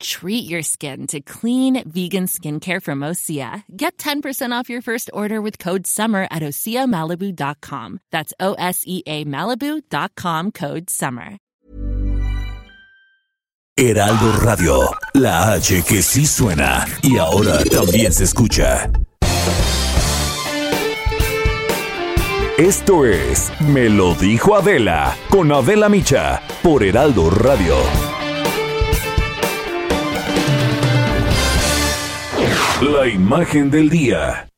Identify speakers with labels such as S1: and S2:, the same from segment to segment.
S1: Treat your skin to clean vegan skincare from Osea. Get 10% off your first order with code SUMMER at OseaMalibu.com. That's O S E A Malibu.com code SUMMER.
S2: Heraldo Radio, la H que sí suena y ahora también se escucha. Esto es Me lo dijo Adela con Adela Micha por Heraldo Radio. La imagen del día.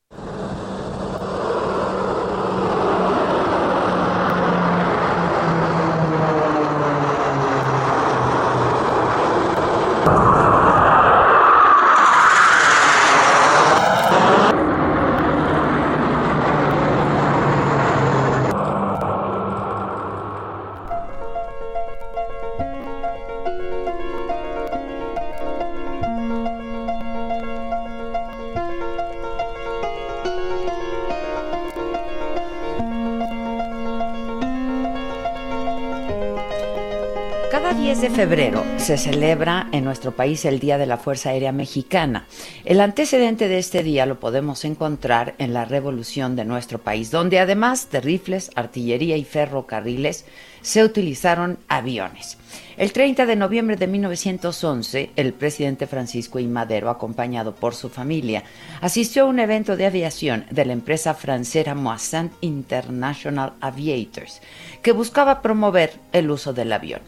S3: Febrero se celebra en nuestro país el Día de la Fuerza Aérea Mexicana. El antecedente de este día lo podemos encontrar en la revolución de nuestro país, donde además de rifles, artillería y ferrocarriles, se utilizaron aviones. El 30 de noviembre de 1911, el presidente Francisco I. Madero, acompañado por su familia, asistió a un evento de aviación de la empresa francesa Moissan International Aviators, que buscaba promover el uso del avión.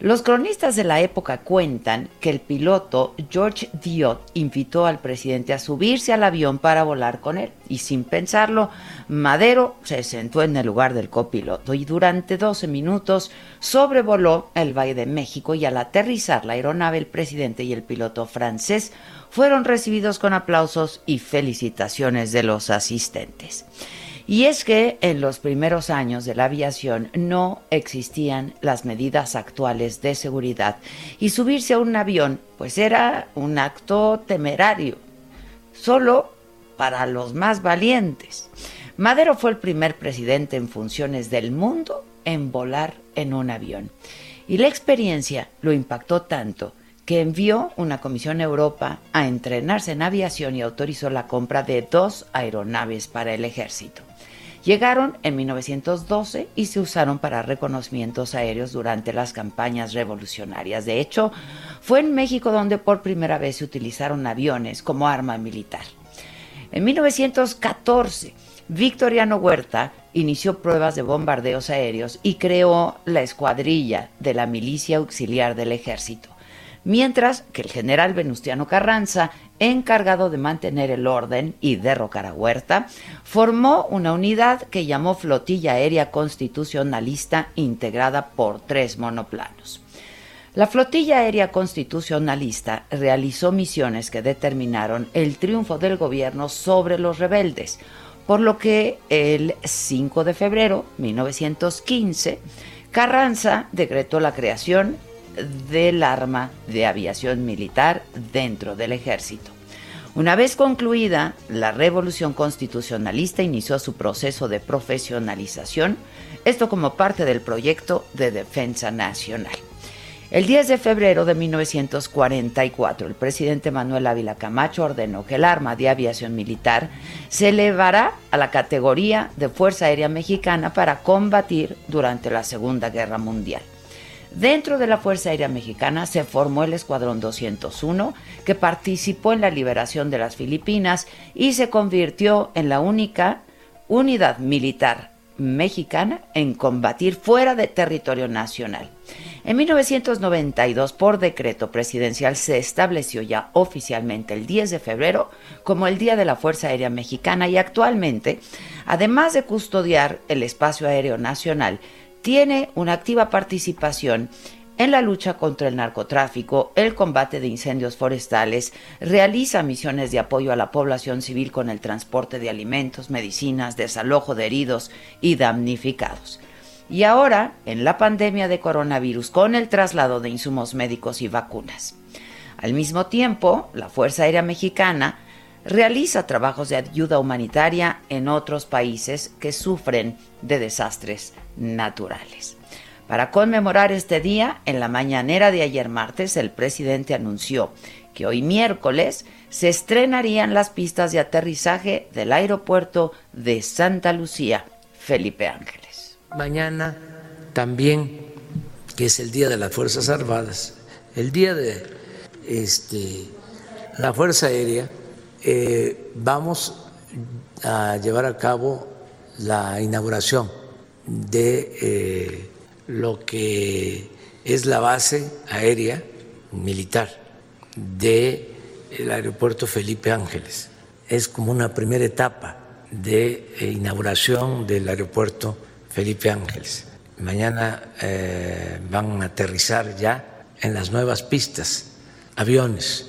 S3: Los cronistas de la época cuentan que el piloto George Diot invitó al presidente a subirse al avión para volar con él y sin pensarlo, Madero se sentó en el lugar del copiloto y durante 12 minutos sobrevoló el Valle de México y al aterrizar la aeronave el presidente y el piloto francés fueron recibidos con aplausos y felicitaciones de los asistentes. Y es que en los primeros años de la aviación no existían las medidas actuales de seguridad y subirse a un avión pues era un acto temerario, solo para los más valientes. Madero fue el primer presidente en funciones del mundo en volar en un avión. Y la experiencia lo impactó tanto que envió una comisión a Europa a entrenarse en aviación y autorizó la compra de dos aeronaves para el ejército. Llegaron en 1912 y se usaron para reconocimientos aéreos durante las campañas revolucionarias. De hecho, fue en México donde por primera vez se utilizaron aviones como arma militar. En 1914, Victoriano Huerta inició pruebas de bombardeos aéreos y creó la escuadrilla de la milicia auxiliar del ejército mientras que el general Venustiano Carranza, encargado de mantener el orden y derrocar a Huerta, formó una unidad que llamó Flotilla Aérea Constitucionalista integrada por tres monoplanos. La flotilla aérea constitucionalista realizó misiones que determinaron el triunfo del gobierno sobre los rebeldes, por lo que el 5 de febrero de 1915 Carranza decretó la creación del arma de aviación militar dentro del ejército. Una vez concluida, la revolución constitucionalista inició su proceso de profesionalización, esto como parte del proyecto de defensa nacional. El 10 de febrero de 1944, el presidente Manuel Ávila Camacho ordenó que el arma de aviación militar se elevará a la categoría de Fuerza Aérea Mexicana para combatir durante la Segunda Guerra Mundial. Dentro de la Fuerza Aérea Mexicana se formó el Escuadrón 201, que participó en la liberación de las Filipinas y se convirtió en la única unidad militar mexicana en combatir fuera de territorio nacional. En 1992, por decreto presidencial, se estableció ya oficialmente el 10 de febrero como el Día de la Fuerza Aérea Mexicana y actualmente, además de custodiar el espacio aéreo nacional, tiene una activa participación en la lucha contra el narcotráfico, el combate de incendios forestales, realiza misiones de apoyo a la población civil con el transporte de alimentos, medicinas, desalojo de heridos y damnificados. y ahora en la pandemia de coronavirus con el traslado de insumos médicos y vacunas. Al mismo tiempo, la Fuerza Aérea Mexicana realiza trabajos de ayuda humanitaria en otros países que sufren de desastres naturales. Para conmemorar este día, en la mañanera de ayer martes, el presidente anunció que hoy miércoles se estrenarían las pistas de aterrizaje del aeropuerto de Santa Lucía, Felipe Ángeles.
S4: Mañana también, que es el Día de las Fuerzas Armadas, el Día de este, la Fuerza Aérea, eh, vamos a llevar a cabo la inauguración de eh, lo que es la base aérea militar del el aeropuerto Felipe Ángeles. Es como una primera etapa de eh, inauguración del aeropuerto Felipe Ángeles. Mañana van a aterrizar ya en las nuevas pistas aviones,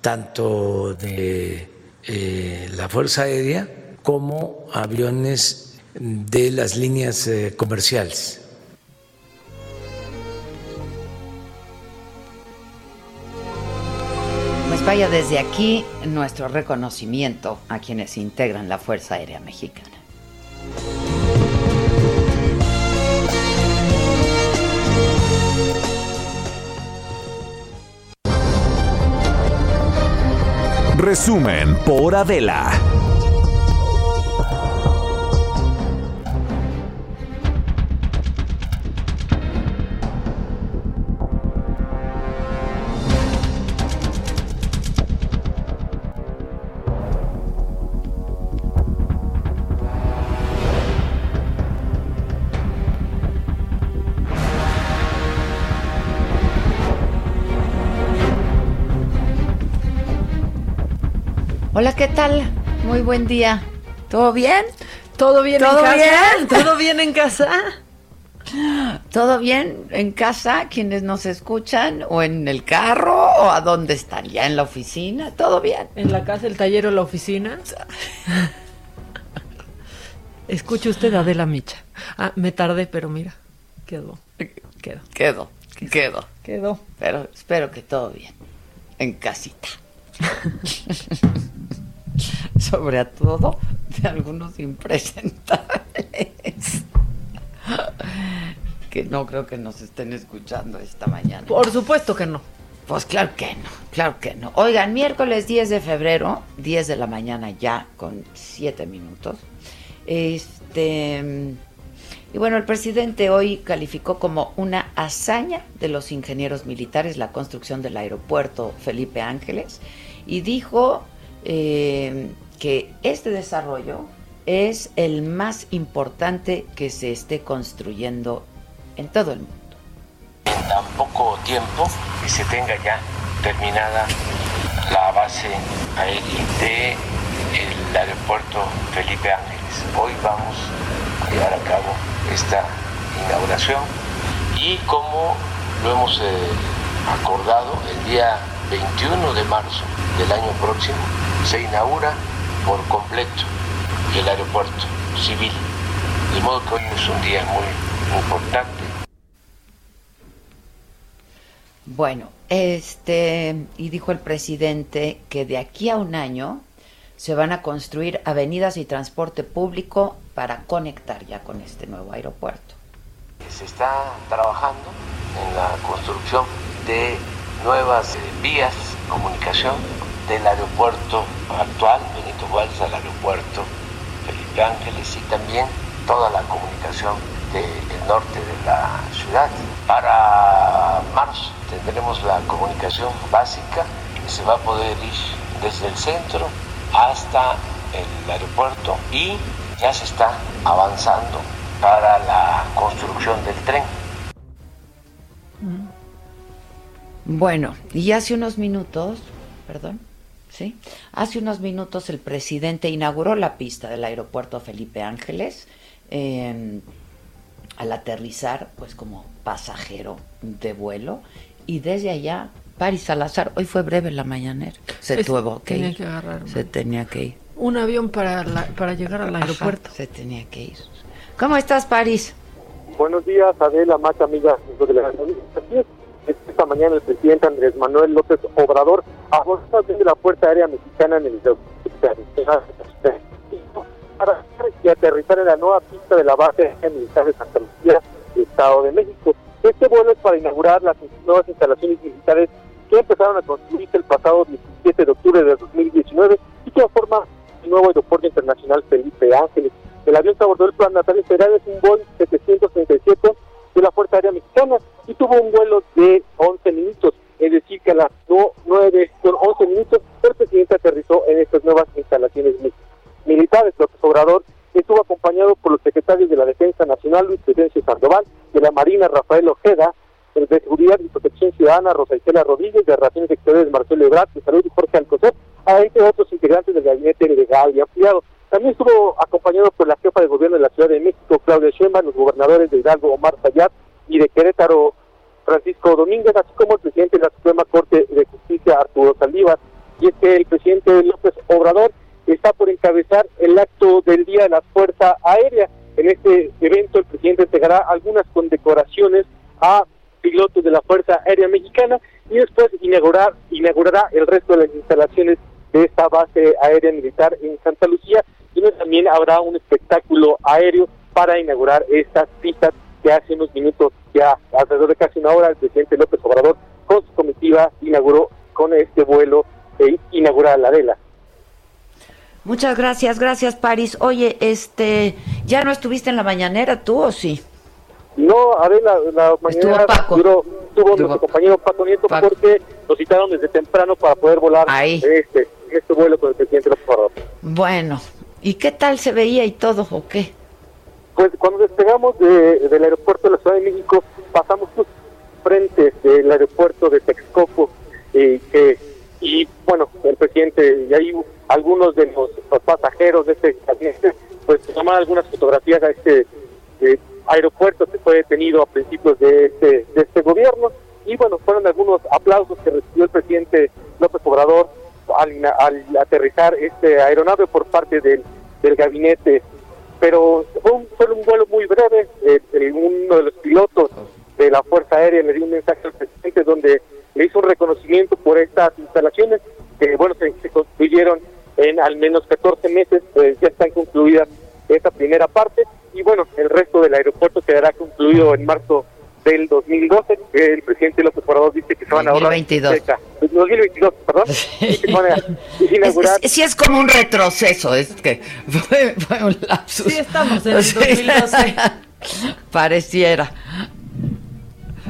S4: tanto de eh, la Fuerza Aérea como aviones de las líneas eh, comerciales.
S3: Pues vaya desde aquí nuestro reconocimiento a quienes integran la Fuerza Aérea Mexicana.
S2: Resumen por Adela.
S3: Tal? Muy buen día. ¿Todo bien?
S5: ¿Todo bien
S3: ¿Todo
S5: en casa?
S3: bien?
S5: ¿Todo bien en casa?
S3: ¿Todo bien en casa? Quienes nos escuchan, o en el carro, o a dónde están, ya en la oficina, ¿todo bien?
S5: ¿En la casa, el taller o la oficina? Escuche usted a Adela Micha. Ah, me tardé, pero mira, quedó. Quedó.
S3: Quedo, quedo.
S5: Quedó.
S3: Pero espero que todo bien. En casita. Sobre todo de algunos impresentables. que no creo que nos estén escuchando esta mañana.
S5: Por supuesto que no.
S3: Pues claro que no, claro que no. Oigan, miércoles 10 de febrero, 10 de la mañana ya, con 7 minutos. Este. Y bueno, el presidente hoy calificó como una hazaña de los ingenieros militares la construcción del aeropuerto Felipe Ángeles y dijo eh, que este desarrollo es el más importante que se esté construyendo en todo el mundo.
S4: En tan poco tiempo que se tenga ya terminada la base aérea del aeropuerto Felipe Ángeles. Hoy vamos a llevar a cabo esta inauguración y como lo hemos eh, acordado el día 21 de marzo del año próximo se inaugura por completo el aeropuerto civil. De modo que hoy es un día muy importante.
S3: Bueno, este, y dijo el presidente que de aquí a un año se van a construir avenidas y transporte público para conectar ya con este nuevo aeropuerto.
S4: Se está trabajando en la construcción de nuevas eh, vías de comunicación del aeropuerto actual, Benito Juárez, al aeropuerto Felipe Ángeles y también toda la comunicación del norte de la ciudad. Para marzo tendremos la comunicación básica que se va a poder ir desde el centro hasta el aeropuerto y ya se está avanzando para la construcción del tren.
S3: Bueno, y hace unos minutos, perdón, sí, hace unos minutos el presidente inauguró la pista del aeropuerto Felipe Ángeles eh, al aterrizar, pues como pasajero de vuelo, y desde allá Paris Salazar, hoy fue breve la mañanera, se
S5: Es-
S3: tuvo que
S5: tenía
S3: ir,
S5: que agarrar
S3: se tenía que ir,
S5: un avión para, la- para llegar al
S3: Ajá,
S5: aeropuerto.
S3: se tenía que ir. ¿Cómo estás, Paris?
S6: Buenos días, Adela, más amiga Esta mañana el presidente Andrés Manuel López Obrador abordó desde la Fuerza Aérea Mexicana en el para aterrizar en la nueva pista de la base militar de Santa Lucía, Estado de México. Este vuelo es para inaugurar las nuevas instalaciones militares que empezaron a construirse el pasado 17 de octubre de 2019 y que forma el nuevo aeropuerto internacional Felipe Ángeles. El avión que abordó el plan natal federal es un Boeing 737 de la Fuerza Aérea Mexicana y tuvo un vuelo de 11 minutos, es decir, que a las 9 con 11 minutos el presidente aterrizó en estas nuevas instalaciones militares. López Obrador estuvo acompañado por los secretarios de la Defensa Nacional, Luis Presencio Sandoval, de la Marina, Rafael Ojeda, de Seguridad y Protección Ciudadana, Rosa Isela Rodríguez, de Relaciones Exteriores, Marcelo Ebrard, de Salud y Jorge Alcocer, entre otros integrantes del gabinete legal y ampliado. También estuvo acompañado por la jefa de gobierno de la Ciudad de México, Claudia Sheinbaum, los gobernadores de Hidalgo, Omar Sayat, y de Querétaro, Francisco Domínguez, así como el presidente de la Suprema Corte de Justicia, Arturo Saldívar. Y es que el presidente López Obrador está por encabezar el acto del Día de la Fuerza Aérea. En este evento el presidente entregará algunas condecoraciones a pilotos de la Fuerza Aérea Mexicana y después inaugurar, inaugurará el resto de las instalaciones de esta base aérea militar en Santa Lucía y también habrá un espectáculo aéreo para inaugurar estas pistas que hace unos minutos, ya alrededor de casi una hora, el presidente López Obrador con su comitiva inauguró con este vuelo e inaugurar la vela.
S3: Muchas gracias, gracias París. Oye, este, ¿ya no estuviste en la mañanera tú o sí?
S6: No, a ver, la, la mañana duró, estuvo nuestro compañero Paco Nieto porque nos citaron desde temprano para poder volar este este vuelo con el presidente López Obrador.
S3: Bueno, ¿y qué tal se veía y todo o qué?
S6: Pues cuando despegamos del aeropuerto de la Ciudad de México, pasamos frente del aeropuerto de Texcoco y que y bueno, el presidente y ahí algunos de los, pasajeros de este pues tomaron algunas fotografías a este eh, aeropuerto que fue detenido a principios de este, de este gobierno y bueno, fueron algunos aplausos que recibió el presidente López Obrador al, aterrizar este aeronave por parte del, del gabinete, pero fue un, fue un vuelo muy breve, eh, uno de los pilotos de la Fuerza Aérea le dio un mensaje al presidente donde le hizo un reconocimiento por estas instalaciones que bueno se, se construyeron en al menos 14 meses, pues ya están concluidas esta primera parte y bueno, el resto del aeropuerto quedará concluido en marzo del 2012. El presidente López Obrador dice que se van a ahorrar 2022. 2022, perdón.
S3: Sí, es como un retroceso, es que fue, un lapsus.
S5: Sí, estamos en el 2012.
S3: Pareciera.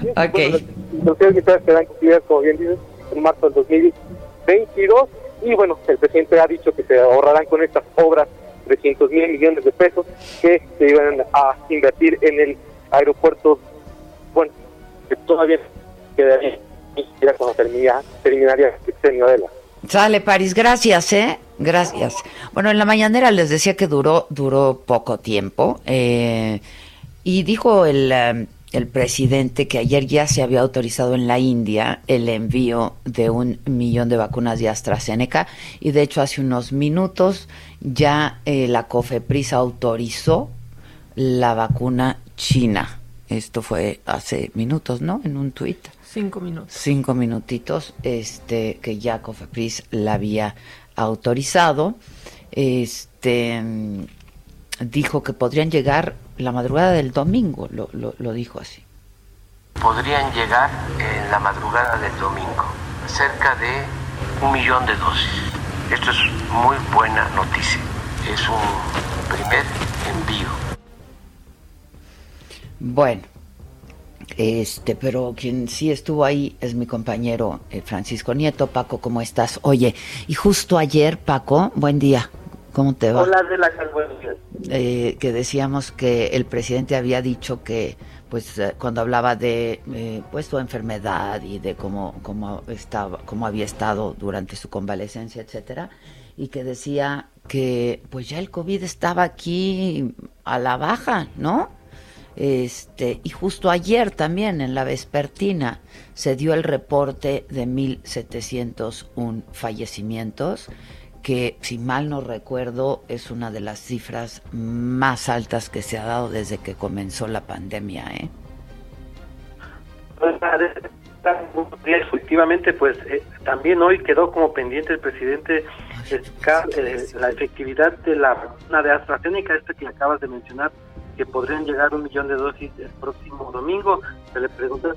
S6: Sí, ok. Bueno, las militares quedarán cumplidas, como bien dices, en marzo del 2022. Y bueno, el presidente ha dicho que se ahorrarán con estas obras 300 mil millones de pesos que se iban a invertir en el aeropuerto, bueno, que todavía quedaría cuando termina, terminaría el sexenio de la.
S3: Sale, París, gracias, ¿eh? Gracias. Bueno, en la mañanera les decía que duró, duró poco tiempo. Eh, y dijo el, eh, el presidente que ayer ya se había autorizado en la India el envío de un millón de vacunas de AstraZeneca. Y de hecho, hace unos minutos ya eh, la COFEPRIS autorizó la vacuna china. Esto fue hace minutos, ¿no? En un tuit.
S5: Cinco minutos.
S3: Cinco minutitos, este, que ya COFEPRIS la había autorizado. Este dijo que podrían llegar la madrugada del domingo, lo, lo, lo dijo así.
S7: Podrían llegar en la madrugada del domingo, cerca de un millón de dosis. Esto es muy buena noticia. Es un primer envío.
S3: Bueno, este, pero quien sí estuvo ahí es mi compañero eh, Francisco Nieto. Paco, ¿cómo estás? Oye, y justo ayer, Paco, buen día. ¿Cómo te va?
S6: Hola, de la
S3: eh, que decíamos que el presidente había dicho que pues eh, cuando hablaba de eh, pues su enfermedad y de cómo cómo estaba cómo había estado durante su convalecencia etcétera y que decía que pues ya el covid estaba aquí a la baja no este y justo ayer también en la vespertina se dio el reporte de 1701 fallecimientos que si mal no recuerdo es una de las cifras más altas que se ha dado desde que comenzó la pandemia, ¿eh?
S8: Pues, efectivamente, pues eh, también hoy quedó como pendiente el presidente eh, la efectividad de la vacuna de AstraZeneca, esta que acabas de mencionar, que podrían llegar un millón de dosis el próximo domingo. Se le preguntó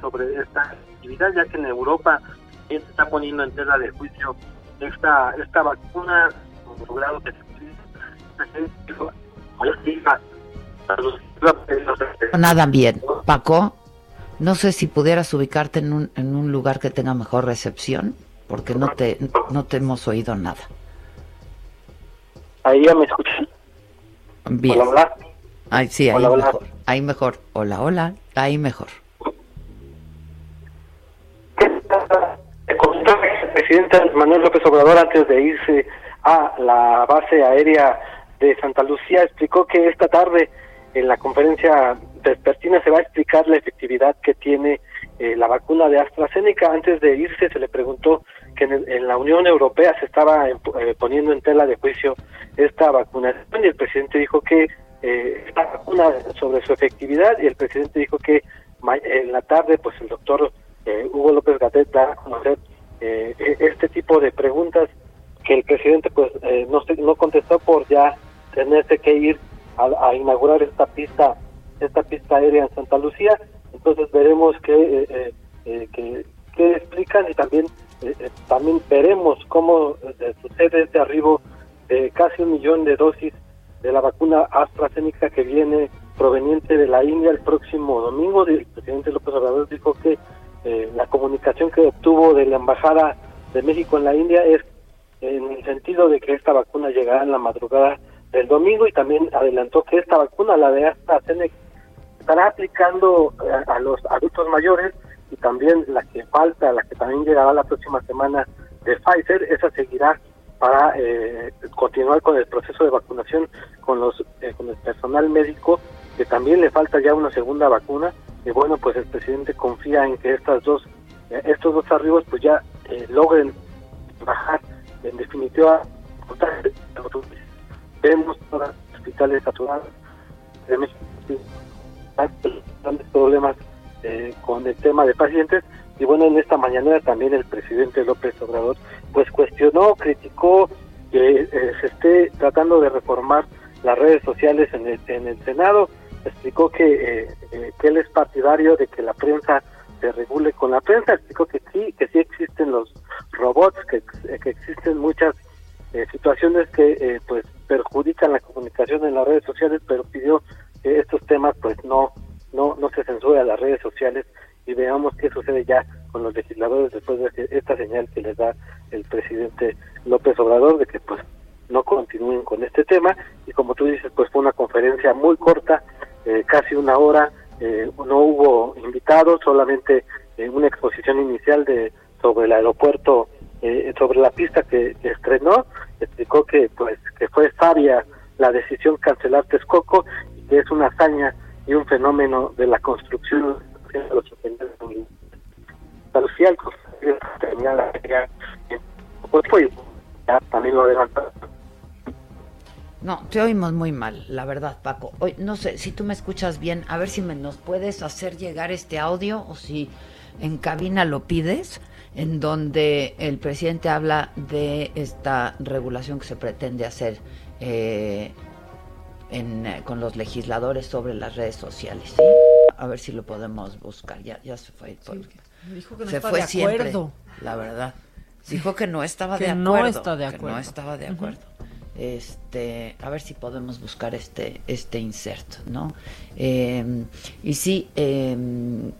S8: sobre esta efectividad, ya que en Europa se está poniendo en tela de juicio esta esta vacuna logrado que
S3: Nada bien, Paco. No sé si pudieras ubicarte en un, en un lugar que tenga mejor recepción, porque no te no te hemos oído nada.
S8: Ahí ya me escuchan.
S3: Bien.
S8: Hola, hola.
S3: Ahí sí, ahí mejor. Ahí mejor. Hola, hola. Ahí mejor.
S8: el presidente Manuel López Obrador antes de irse a la base aérea de Santa Lucía explicó que esta tarde en la conferencia vespertina se va a explicar la efectividad que tiene eh, la vacuna de AstraZeneca. Antes de irse se le preguntó que en, la Unión Europea se estaba eh, poniendo en tela de juicio esta vacunación y el presidente dijo que eh, esta vacuna sobre su efectividad y el presidente dijo que en la tarde pues el doctor eh, Hugo López Gatet da a conocer eh, e-, este tipo de preguntas que el presidente pues eh, no no contestó por ya tenerse que ir a, inaugurar esta pista esta pista aérea en Santa Lucía. Entonces veremos qué que, que, explican y también también veremos cómo sucede este arribo de casi un millón de dosis de la vacuna AstraZeneca que viene proveniente de la India el próximo domingo. El presidente López Obrador dijo que eh, la comunicación que obtuvo de la Embajada de México en la India es en el sentido de que esta vacuna llegará en la madrugada del domingo y también adelantó que esta vacuna, la de AstraZeneca, estará aplicando a, los adultos mayores y también la que falta, la que también llegará la próxima semana de Pfizer, esa seguirá para eh, continuar con el proceso de vacunación con los eh, con el personal médico que también le falta ya una segunda vacuna. Y bueno pues el presidente confía en que estas dos eh, estos dos arribos pues ya eh, logren bajar en definitiva. Vemos hospitales saturados de México grandes problemas eh, con el tema de pacientes y bueno en esta mañana también el presidente López Obrador pues cuestionó criticó que se esté tratando de reformar las redes sociales en el, en el Senado. Explicó que, eh, eh, que él es partidario de que la prensa se regule con la prensa, explicó que sí, que sí existen los robots, que, que existen muchas eh, situaciones que pues perjudican la comunicación en las redes sociales, pero pidió que estos temas pues no no no se censure a las redes sociales y veamos qué sucede ya con los legisladores después de esta señal que les da el presidente López Obrador de que pues no continúen con este tema. Y como tú dices pues fue una conferencia muy corta eh, casi una hora, eh, no hubo invitados, solamente eh, una exposición inicial de sobre el aeropuerto, sobre la pista que, estrenó, explicó que pues que fue sabia la decisión cancelar Texcoco y que es una hazaña y un fenómeno de la construcción de los pues, también lo
S3: no, te oímos muy mal, la verdad, Paco. Hoy, no sé si tú me escuchas bien, a ver si me, nos puedes hacer llegar este audio o si en cabina lo pides, en donde el presidente habla de esta regulación que se pretende hacer eh, en, con los legisladores sobre las redes sociales. ¿sí? A ver si lo podemos buscar. Ya, ya se fue.
S5: dijo que no
S3: se
S5: fue de acuerdo.
S3: la verdad. Dijo que no estaba
S5: de
S3: acuerdo.
S5: No está de acuerdo.
S3: Que no estaba de acuerdo. Este, a ver si podemos buscar este, este inserto, ¿no? Em, y sí, em,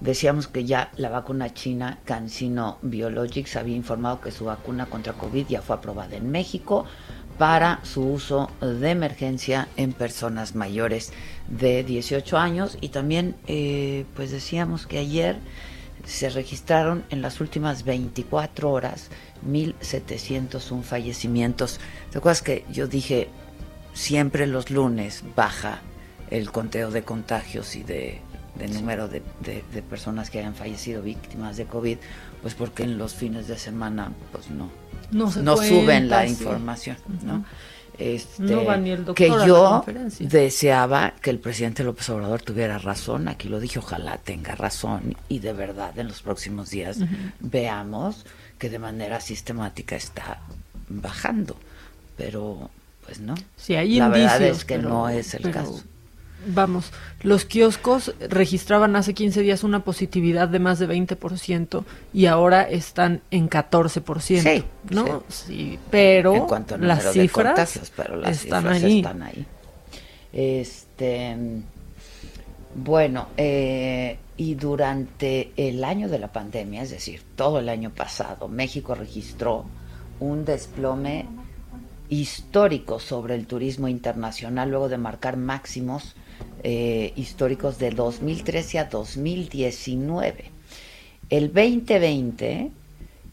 S3: decíamos que ya la vacuna china CanSino Biologics había informado que su vacuna contra COVID ya fue aprobada en México para su uso de emergencia en personas mayores de 18 años y también eh, pues decíamos que ayer se registraron en las últimas 24 horas 1.701 fallecimientos. ¿Te acuerdas que yo dije, siempre los lunes baja el conteo de contagios y de número de, personas que hayan fallecido víctimas de COVID, pues porque en los fines de semana pues no, no, suben la información, ¿no? Este, que yo deseaba que el presidente López Obrador tuviera razón, aquí lo dije, ojalá tenga razón y de verdad en los próximos días veamos que de manera sistemática está bajando, pero pues no.
S5: Sí, hay
S3: La verdad es que no es el caso.
S5: Vamos, los kioscos registraban hace 15 días una positividad de más de 20% y ahora están en 14%. Sí, ¿no? Sí, pero las cifras
S3: pero las están cifras ahí. están ahí. Este, bueno, eh, y durante el año de la pandemia, es decir, todo el año pasado, México registró un desplome histórico sobre el turismo internacional luego de marcar máximos eh, históricos de 2013 a 2019. El 2020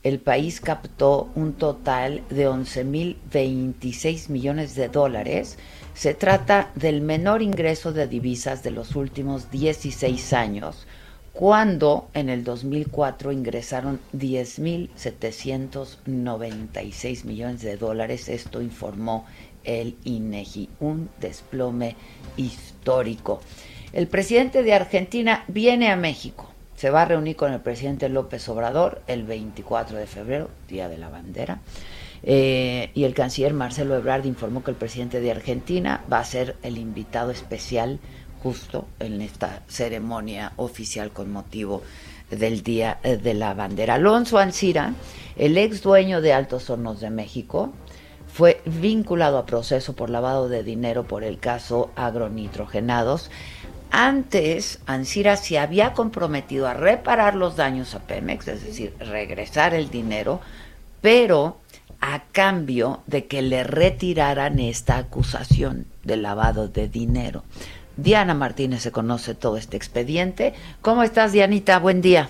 S3: el país captó un total de 11.026 millones de dólares. Se trata del menor ingreso de divisas de los últimos 16 años, cuando en el 2004 ingresaron 10.796 millones de dólares. Esto informó el INEGI, un desplome histórico. El presidente de Argentina viene a México. Se va a reunir con el presidente López Obrador el 24 de febrero, Día de la Bandera. Eh, y el canciller Marcelo Ebrard informó que el presidente de Argentina va a ser el invitado especial justo en esta ceremonia oficial con motivo del Día eh, de la Bandera. Alonso Ancira, el ex dueño de Altos Hornos de México, fue vinculado a proceso por lavado de dinero por el caso agronitrogenados. Antes, Ansira se había comprometido a reparar los daños a Pemex, es decir, regresar el dinero, pero a cambio de que le retiraran esta acusación de lavado de dinero. Diana Martínez se conoce todo este expediente. ¿Cómo estás, Dianita? Buen día.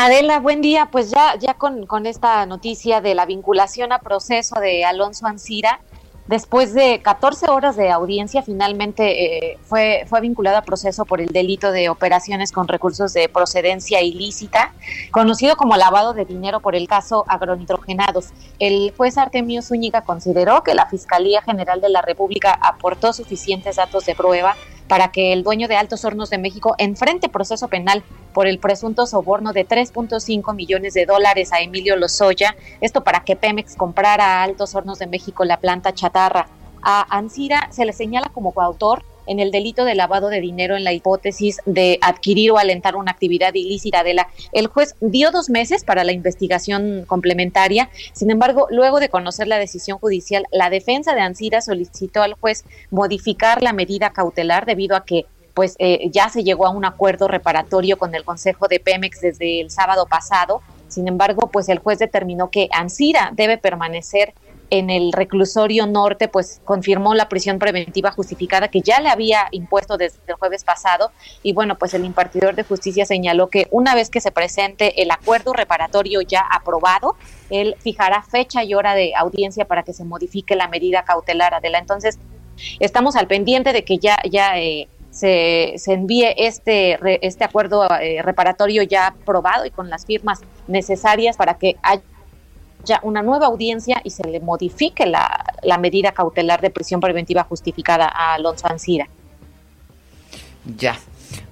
S9: Adela, buen día. Pues ya, ya con, esta noticia de la vinculación a proceso de Alonso Ancira, después de 14 horas de audiencia, finalmente eh, fue, fue vinculado a proceso por el delito de operaciones con recursos de procedencia ilícita, conocido como lavado de dinero por el caso agronitrogenados. El juez Artemio Zúñiga consideró que la Fiscalía General de la República aportó suficientes datos de prueba para que el dueño de Altos Hornos de México enfrente proceso penal por el presunto soborno de 3.5 millones de dólares a Emilio Lozoya, esto para que Pemex comprara a Altos Hornos de México la planta chatarra. A Ansira se le señala como coautor en el delito de lavado de dinero en la hipótesis de adquirir o alentar una actividad ilícita de la. El juez dio dos meses para la investigación complementaria. Sin embargo, luego de conocer la decisión judicial, la defensa de Ansira solicitó al juez modificar la medida cautelar debido a que pues eh, ya se llegó a un acuerdo reparatorio con el Consejo de Pemex desde el sábado pasado. Sin embargo, pues el juez determinó que Ansira debe permanecer en el reclusorio norte, pues confirmó la prisión preventiva justificada que ya le había impuesto desde el jueves pasado. Y bueno, pues el impartidor de justicia señaló que una vez que se presente el acuerdo reparatorio ya aprobado, él fijará fecha y hora de audiencia para que se modifique la medida cautelar. Adela, entonces estamos al pendiente de que ya, ya eh, se, se, envíe este, este acuerdo eh, reparatorio ya aprobado y con las firmas necesarias para que haya ya una nueva audiencia y se le modifique la, medida cautelar de prisión preventiva justificada a Alonso Ancira.
S3: Ya,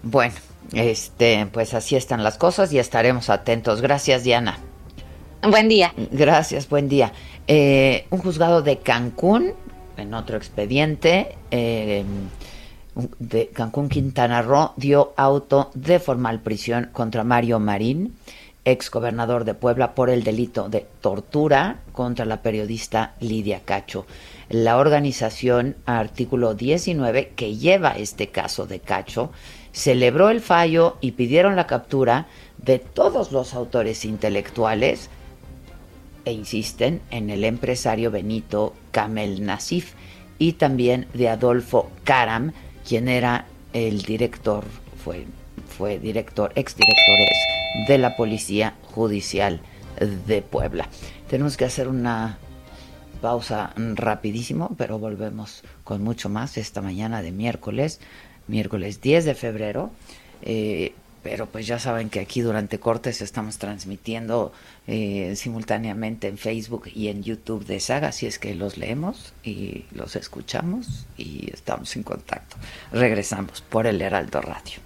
S3: bueno, este, pues así están las cosas y estaremos atentos. Gracias, Diana.
S9: Buen día.
S3: Gracias, buen día. Eh, un juzgado de Cancún, en otro expediente, eh, de Cancún, Quintana Roo, dio auto de formal prisión contra Mario Marín ex gobernador de Puebla, por el delito de tortura contra la periodista Lidia Cacho. La organización Artículo 19, que lleva este caso de Cacho, celebró el fallo y pidieron la captura de todos los autores intelectuales e insisten en el empresario Benito Camel Nasif y también de Adolfo Caram, quien era el director, fue, fue director, exdirector de la Policía Judicial de Puebla. Tenemos que hacer una pausa rapidísimo, pero volvemos con mucho más esta mañana de miércoles miércoles 10 de febrero. Eh, pero pues ya saben que aquí durante cortes estamos transmitiendo eh, simultáneamente en Facebook y en YouTube de Saga, así es que los leemos y los escuchamos y estamos en contacto. Regresamos por el Heraldo Radio.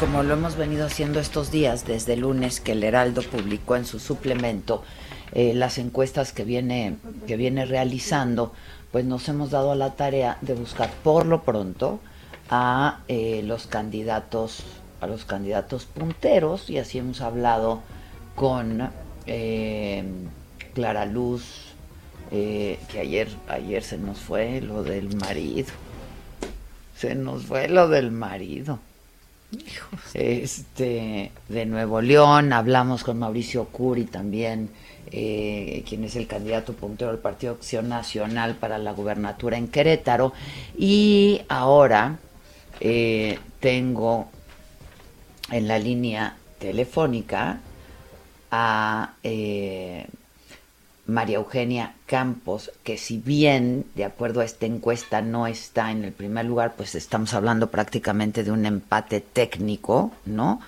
S3: como lo hemos venido haciendo estos días, desde el lunes que el Heraldo publicó en su suplemento eh, las encuestas que viene, que viene realizando, pues nos hemos dado a la tarea de buscar por lo pronto a eh, los candidatos, a los candidatos punteros, y así hemos hablado con eh, Clara Luz, que ayer, ayer se nos fue lo del marido. Se nos fue lo del marido. Este, de Nuevo León, hablamos con Mauricio Curi también, eh, quien es el candidato puntero del Partido Acción Nacional para la gubernatura en Querétaro. Y ahora eh, tengo en la línea telefónica a eh, María Eugenia Campos, que si bien, de acuerdo a esta encuesta, no está en el primer lugar, pues estamos hablando prácticamente de un empate técnico, ¿no?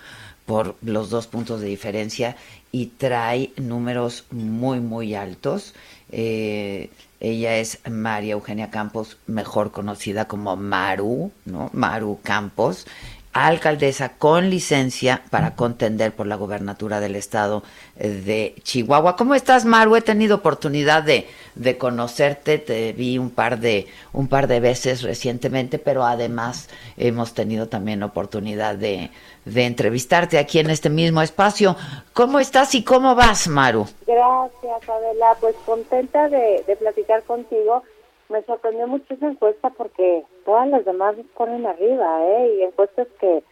S3: Por los dos puntos de diferencia y trae números muy, muy altos. Eh, ella es María Eugenia Campos, mejor conocida como Maru, ¿no? Maru Campos alcaldesa con licencia para contender por la gobernatura del estado de Chihuahua. ¿Cómo estás, Maru? He tenido oportunidad de, de, conocerte, te vi un par de un par de veces recientemente, pero además hemos tenido también oportunidad de, de entrevistarte aquí en este mismo espacio. ¿Cómo estás y cómo vas, Maru?
S10: Gracias, Adela. Pues contenta de, de platicar contigo me sorprendió mucho esa encuesta porque todas las demás nos ponen arriba, ¿eh? Y encuestas que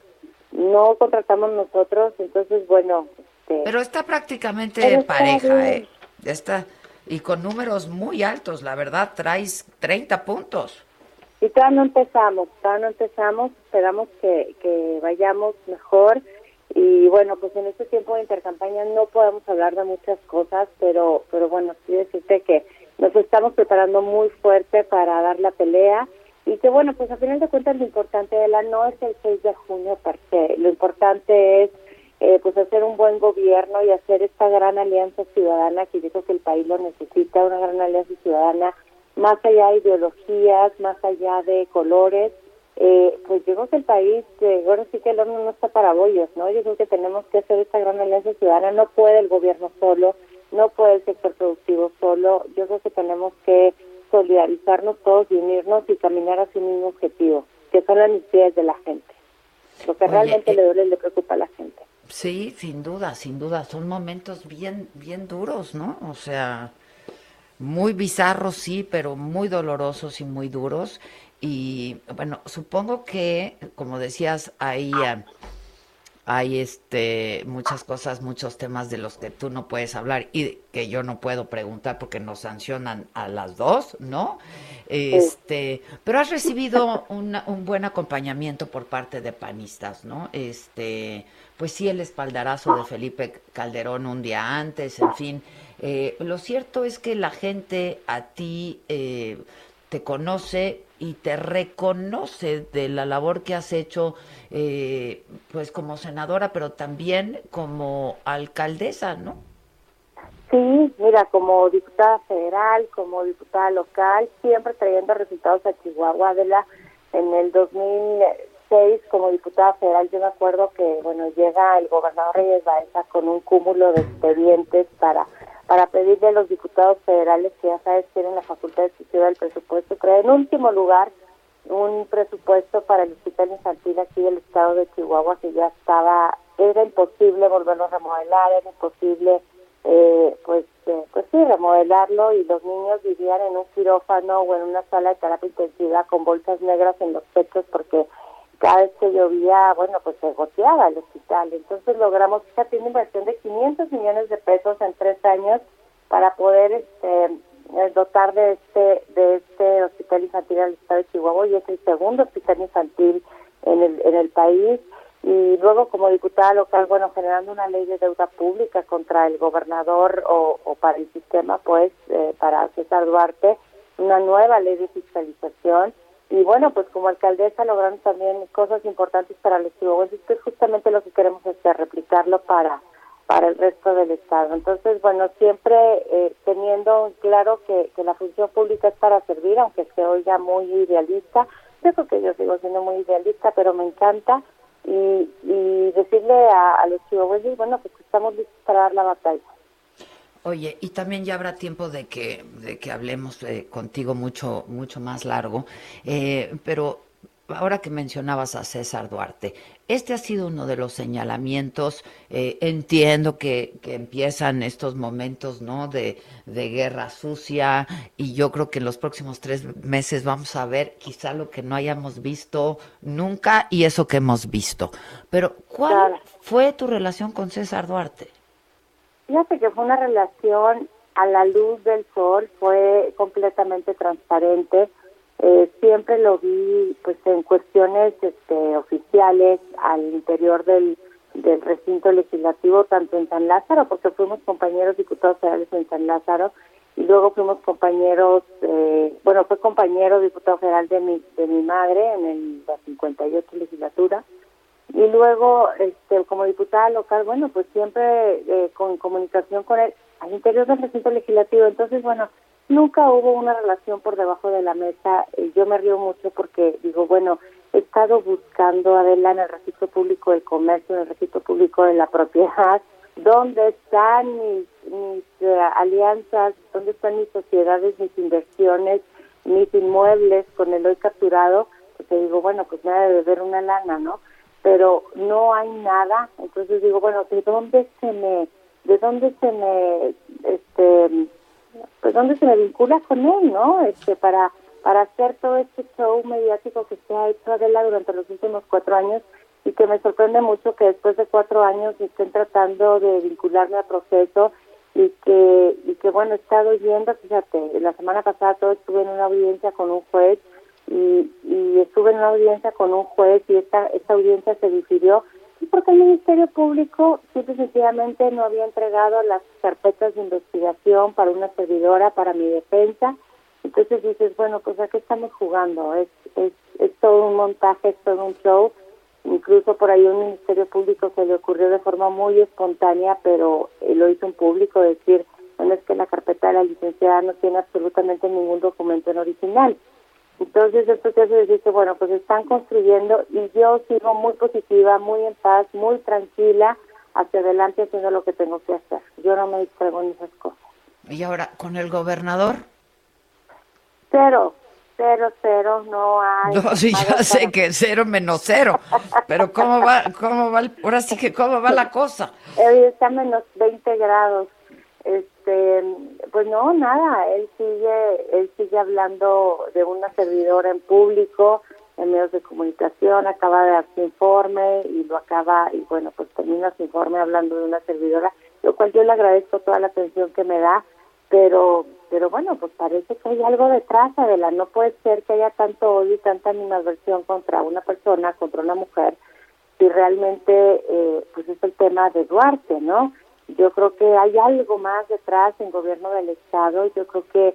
S10: no contratamos nosotros, entonces, bueno. Este,
S3: Pero está prácticamente pareja, ¿eh? Está, y con números muy altos, la verdad, traes 30 puntos.
S10: Y todavía no empezamos, todavía no empezamos, esperamos que, que vayamos mejor. Y bueno, pues en este tiempo de intercampaña no podemos hablar de muchas cosas, pero, pero bueno, sí decirte que nos estamos preparando muy fuerte para dar la pelea y que bueno, pues a final de cuentas lo importante de la no es el 6 de junio per se, lo importante es eh, pues hacer un buen gobierno y hacer esta gran alianza ciudadana que yo creo que el país lo necesita, una gran alianza ciudadana más allá de ideologías, más allá de colores, eh, pues yo creo que el país, eh, ahora sí que el horno no está para bollos, ¿no? Yo creo que tenemos que hacer esta gran alianza ciudadana, no puede el gobierno solo, no puede el sector productivo solo. Yo creo que tenemos que solidarizarnos todos y unirnos y caminar hacia un mismo objetivo, que son las necesidades de la gente. Lo que realmente eh, le duele y le preocupa a la gente.
S3: Sí, sin duda, sin duda. Son momentos bien, bien duros, ¿no? O sea, muy bizarros, sí, pero muy dolorosos y muy duros. Y bueno, supongo que, como decías, ahí hay este muchas cosas, muchos temas de los que tú no puedes hablar y que yo no puedo preguntar porque nos sancionan a las dos, ¿no? Este, pero has recibido un buen acompañamiento por parte de panistas, ¿no? Este, pues sí, el espaldarazo de Felipe Calderón un día antes, en fin. Eh, lo cierto es que la gente a ti eh, te conoce y te reconoce de la labor que has hecho, eh, pues como senadora, pero también como alcaldesa, ¿no?
S10: Sí, mira, como diputada federal, como diputada local, siempre trayendo resultados a Chihuahua. De la, en el 2006, como diputada federal, yo me acuerdo que, bueno, llega el gobernador Reyes Baeza con un cúmulo de expedientes para para pedirle a los diputados federales que ya sabes tienen la facultad de estudiar el presupuesto, pero en último lugar un presupuesto para el hospital infantil aquí del estado de Chihuahua que ya estaba, era imposible volverlo a remodelar, era imposible eh, pues, eh, pues sí, remodelarlo y los niños vivían en un quirófano o en una sala de terapia intensiva con bolsas negras en los pechos porque cada vez que llovía, bueno, pues se goteaba el hospital. Entonces logramos, fíjate, una inversión de 500 millones de pesos en tres años para poder este, eh, dotar de este de este hospital infantil al estado de Chihuahua y es el segundo hospital infantil en el, en el país. Y luego como diputada local, bueno, generando una ley de deuda pública contra el gobernador o, para el sistema, pues, eh, para César Duarte, una nueva ley de fiscalización y bueno, pues como alcaldesa logramos también cosas importantes para los chihuahuenses, que es justamente lo que queremos hacer, replicarlo para para el resto del Estado. Entonces, bueno, siempre eh, teniendo claro que, que la función pública es para servir, aunque se oiga muy idealista, yo creo que yo sigo siendo muy idealista, pero me encanta, y, y decirle a, a los chihuahuenses, bueno, pues estamos listos para dar la batalla.
S3: Oye, y también ya habrá tiempo de que, de que hablemos eh, contigo mucho, mucho más largo, eh, pero ahora que mencionabas a César Duarte, este ha sido uno de los señalamientos, eh, entiendo que, que, empiezan estos momentos ¿no? de, de, guerra sucia y yo creo que en los próximos tres meses vamos a ver quizá lo que no hayamos visto nunca y eso que hemos visto. Pero ¿cuál fue tu relación con César Duarte?
S10: Fíjate que fue una relación a la luz del sol, fue completamente transparente. Eh, siempre lo vi pues en cuestiones este, oficiales al interior del, del recinto legislativo, tanto en San Lázaro, porque fuimos compañeros diputados federales en San Lázaro, y luego fuimos compañeros, eh, bueno, fue compañero diputado federal de mi, de mi madre en el, la 58 legislatura, y luego, este, como diputada local, bueno, pues siempre eh, con comunicación con él al interior del recinto legislativo. Entonces, bueno, nunca hubo una relación por debajo de la mesa. yo me río mucho porque digo, bueno, he estado buscando, Adela, en el registro público del comercio, en el registro público de la propiedad, dónde están mis, mis eh, alianzas, dónde están mis sociedades, mis inversiones, mis inmuebles con el hoy capturado, porque digo, bueno, pues me ha de beber una lana, ¿no? Pero no hay nada. Entonces digo, bueno, ¿de dónde se me, de dónde se me, este, pues dónde se me vincula con él, ¿no? Este, para, para hacer todo este show mediático que se ha hecho Adela durante los últimos cuatro años y que me sorprende mucho que después de cuatro años estén tratando de vincularme al proceso y que, y que bueno, he estado yendo, fíjate, la semana pasada todo estuve en una audiencia con un juez y, y estuve en una audiencia con un juez y esta, esta audiencia se decidió porque el Ministerio Público simple sencillamente no había entregado las carpetas de investigación para una servidora, para mi defensa. Entonces dices, bueno, pues a qué estamos jugando, es, es, es todo un montaje, es todo un show. Incluso por ahí un Ministerio Público se le ocurrió de forma muy espontánea, pero lo hizo en público, decir, bueno, es que la carpeta de la licenciada no tiene absolutamente ningún documento en original. Entonces esto te hace decir que, bueno, pues están construyendo y yo sigo muy positiva, muy en paz, muy tranquila hacia adelante haciendo lo que tengo que hacer. Yo no me distraigo en esas cosas.
S3: ¿Y ahora con el gobernador?
S10: Cero, cero, cero, no hay.
S3: No, sí, ya sé que cero menos cero, pero ¿cómo va, cómo va, ahora sí que cómo va la cosa?
S10: Hoy está menos 20 grados. Este, pues no, nada, él sigue, él sigue hablando de una servidora en público, en medios de comunicación, acaba de dar su informe y lo acaba, y bueno, pues termina su informe hablando de una servidora, lo cual yo le agradezco toda la atención que me da, pero pero bueno, pues parece que hay algo detrás, Adela. No puede ser que haya tanto odio y tanta animadversión contra una persona, contra una mujer, si realmente eh, pues es el tema de Duarte, ¿no? Yo creo que hay algo más detrás en gobierno del Estado. Yo creo que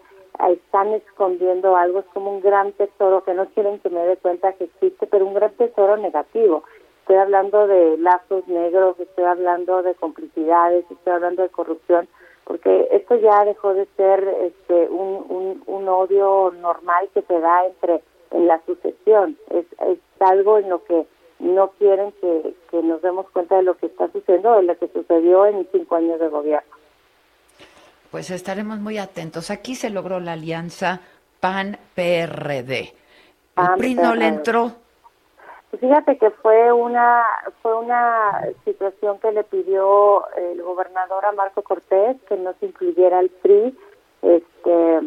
S10: están escondiendo algo. Es como un gran tesoro que no quieren que me dé cuenta que existe, pero un gran tesoro negativo. Estoy hablando de lazos negros, estoy hablando de complicidades, estoy hablando de corrupción porque esto ya dejó de ser este un, un, odio normal que se da entre en la sucesión es, es algo en lo que no quieren que, que nos demos cuenta de lo que está sucediendo de lo que sucedió en cinco años de gobierno.
S3: Pues estaremos muy atentos. Aquí se logró la alianza PAN PRD el PRI no le entró
S10: Fíjate que fue una fue una situación que le pidió el gobernador a Marco Cortés que no se incluyera el PRI. Este,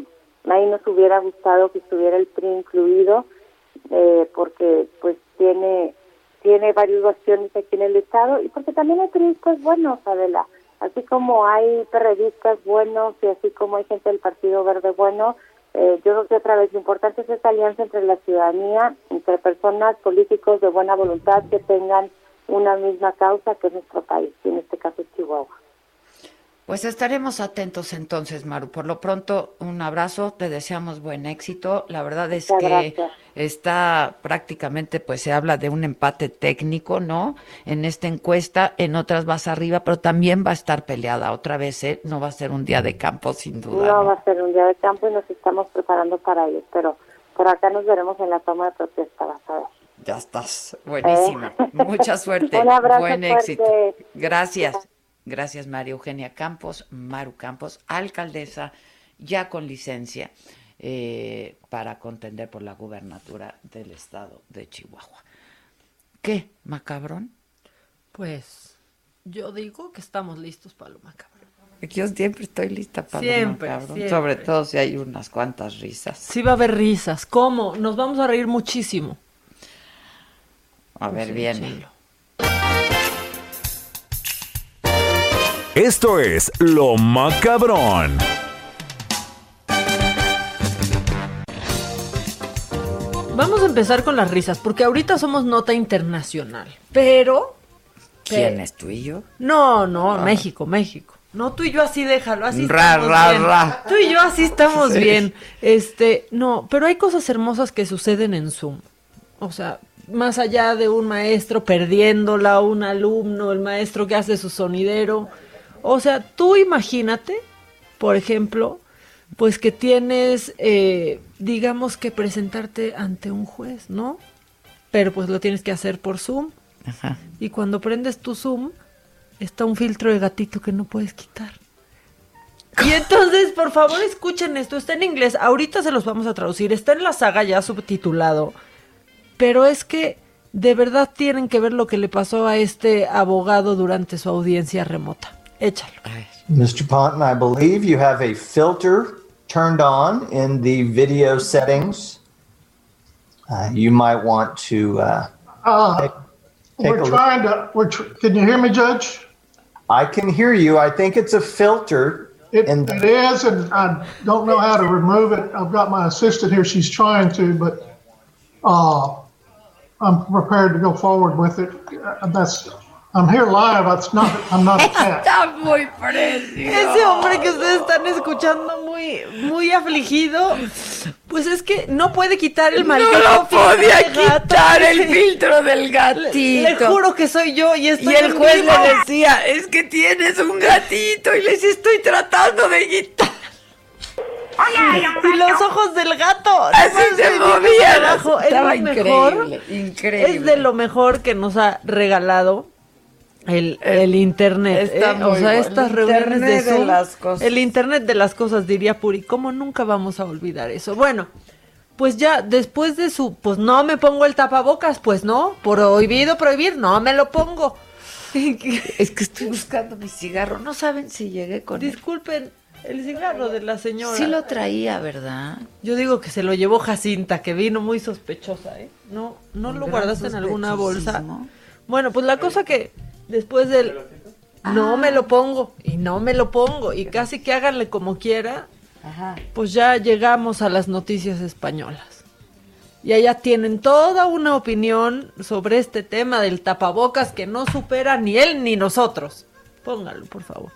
S10: ahí nos hubiera gustado que estuviera el PRI incluido eh, porque pues tiene tiene varias opciones aquí en el estado y porque también hay periodistas buenos, Adela. Así como hay periodistas buenos y así como hay gente del Partido Verde bueno, eh, yo creo que otra vez lo importante es esta alianza entre la ciudadanía, entre personas, políticos de buena voluntad que tengan una misma causa que es nuestro país, y en este caso es Chihuahua.
S3: Pues estaremos atentos entonces, Maru. Por lo pronto, un abrazo, te deseamos buen éxito. La verdad es que está prácticamente, pues se habla de un empate técnico, ¿no? En esta encuesta, en otras vas arriba, pero también va a estar peleada otra vez, ¿eh? No va a ser un día de campo, sin duda.
S10: No, va a ser un día de campo y nos estamos preparando para ello, pero por acá nos veremos en la toma de protesta, vas a ver.
S3: Ya estás, buenísima. ¿Eh? Mucha suerte, buen éxito. Gracias. Gracias, María Eugenia Campos, Maru Campos, alcaldesa ya con licencia eh, para contender por la gubernatura del estado de Chihuahua. ¿Qué, macabrón?
S5: Pues yo digo que estamos listos para lo macabrón.
S3: Yo siempre estoy lista para lo macabrón, sobre todo si hay unas cuantas risas.
S5: Sí va a haber risas, ¿cómo? Nos vamos a reír muchísimo.
S3: A ver, bien.
S2: Esto es Lo Macabrón.
S5: Vamos a empezar con las risas, porque ahorita somos nota internacional, pero...
S3: ¿Quién es tú y yo?
S5: No, no, ah. México, México. No, tú y yo así déjalo, así
S3: ra, estamos ra, bien. Ra.
S5: Tú y yo así estamos bien. Este, no, pero hay cosas hermosas que suceden en Zoom. O sea, más allá de un maestro perdiéndola, un alumno, el maestro que hace su sonidero, o sea, tú imagínate, por ejemplo, pues que tienes, eh, digamos que presentarte ante un juez, ¿no? Pero pues lo tienes que hacer por Zoom. Ajá. Y cuando prendes tu Zoom, está un filtro de gatito que no puedes quitar. Y entonces, por favor, escuchen esto. Está en inglés. Ahorita se los vamos a traducir. Está en la saga ya subtitulado. Pero es que de verdad tienen que ver lo que le pasó a este abogado durante su audiencia remota. Échalo.
S11: Mr. Ponton, I believe you have a filter turned on in the video settings. Uh, you might want to. Uh,
S12: uh, take, take we're trying to. We're tr- can you hear me, Judge?
S11: I can hear you. I think it's a filter.
S12: It, it is, and I don't know how to remove it. I've got my assistant here. She's trying to, but uh, I'm prepared to go forward with it. Uh, that's I'm here live. It's not, I'm not a cat.
S3: Está muy precio.
S5: Ese hombre que ustedes están escuchando muy, muy afligido, pues es que no puede quitar el maldito
S3: No lo podía quitar el filtro del gatito.
S5: Le, le, juro que soy yo y estoy
S3: Y el juez vivo. le decía, es que tienes un gatito y les estoy tratando de quitar.
S5: Y los ojos del gato.
S3: Así se movían.
S5: Estaba es increíble, mejor, increíble. Es de lo mejor que nos ha regalado el, el internet, eh, o sea, estas reuniones de, Zoom, de las cosas. el internet de las cosas, diría Puri, ¿cómo nunca vamos a olvidar eso? Bueno, pues ya después de su, pues no me pongo el tapabocas, pues no, prohibido prohibir, no me lo pongo.
S3: es que estoy buscando mi cigarro, no saben si llegué con
S5: Disculpen, el cigarro de la señora.
S3: Sí lo traía, ¿verdad?
S5: Yo digo que se lo llevó Jacinta, que vino muy sospechosa, ¿eh? No, no lo guardaste en alguna bolsa. Bueno, pues la cosa que Después del... no me lo pongo y no me lo pongo y casi que háganle como quiera, pues ya llegamos a las noticias españolas. Y allá tienen toda una opinión sobre este tema del tapabocas que no supera ni él ni nosotros. Póngalo, por favor.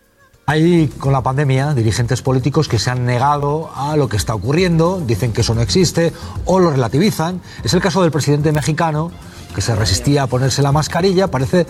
S13: Hay con la pandemia dirigentes políticos que se han negado a lo que está ocurriendo, dicen que eso no existe o lo relativizan. Es el caso del presidente mexicano que se resistía a ponerse la mascarilla, parece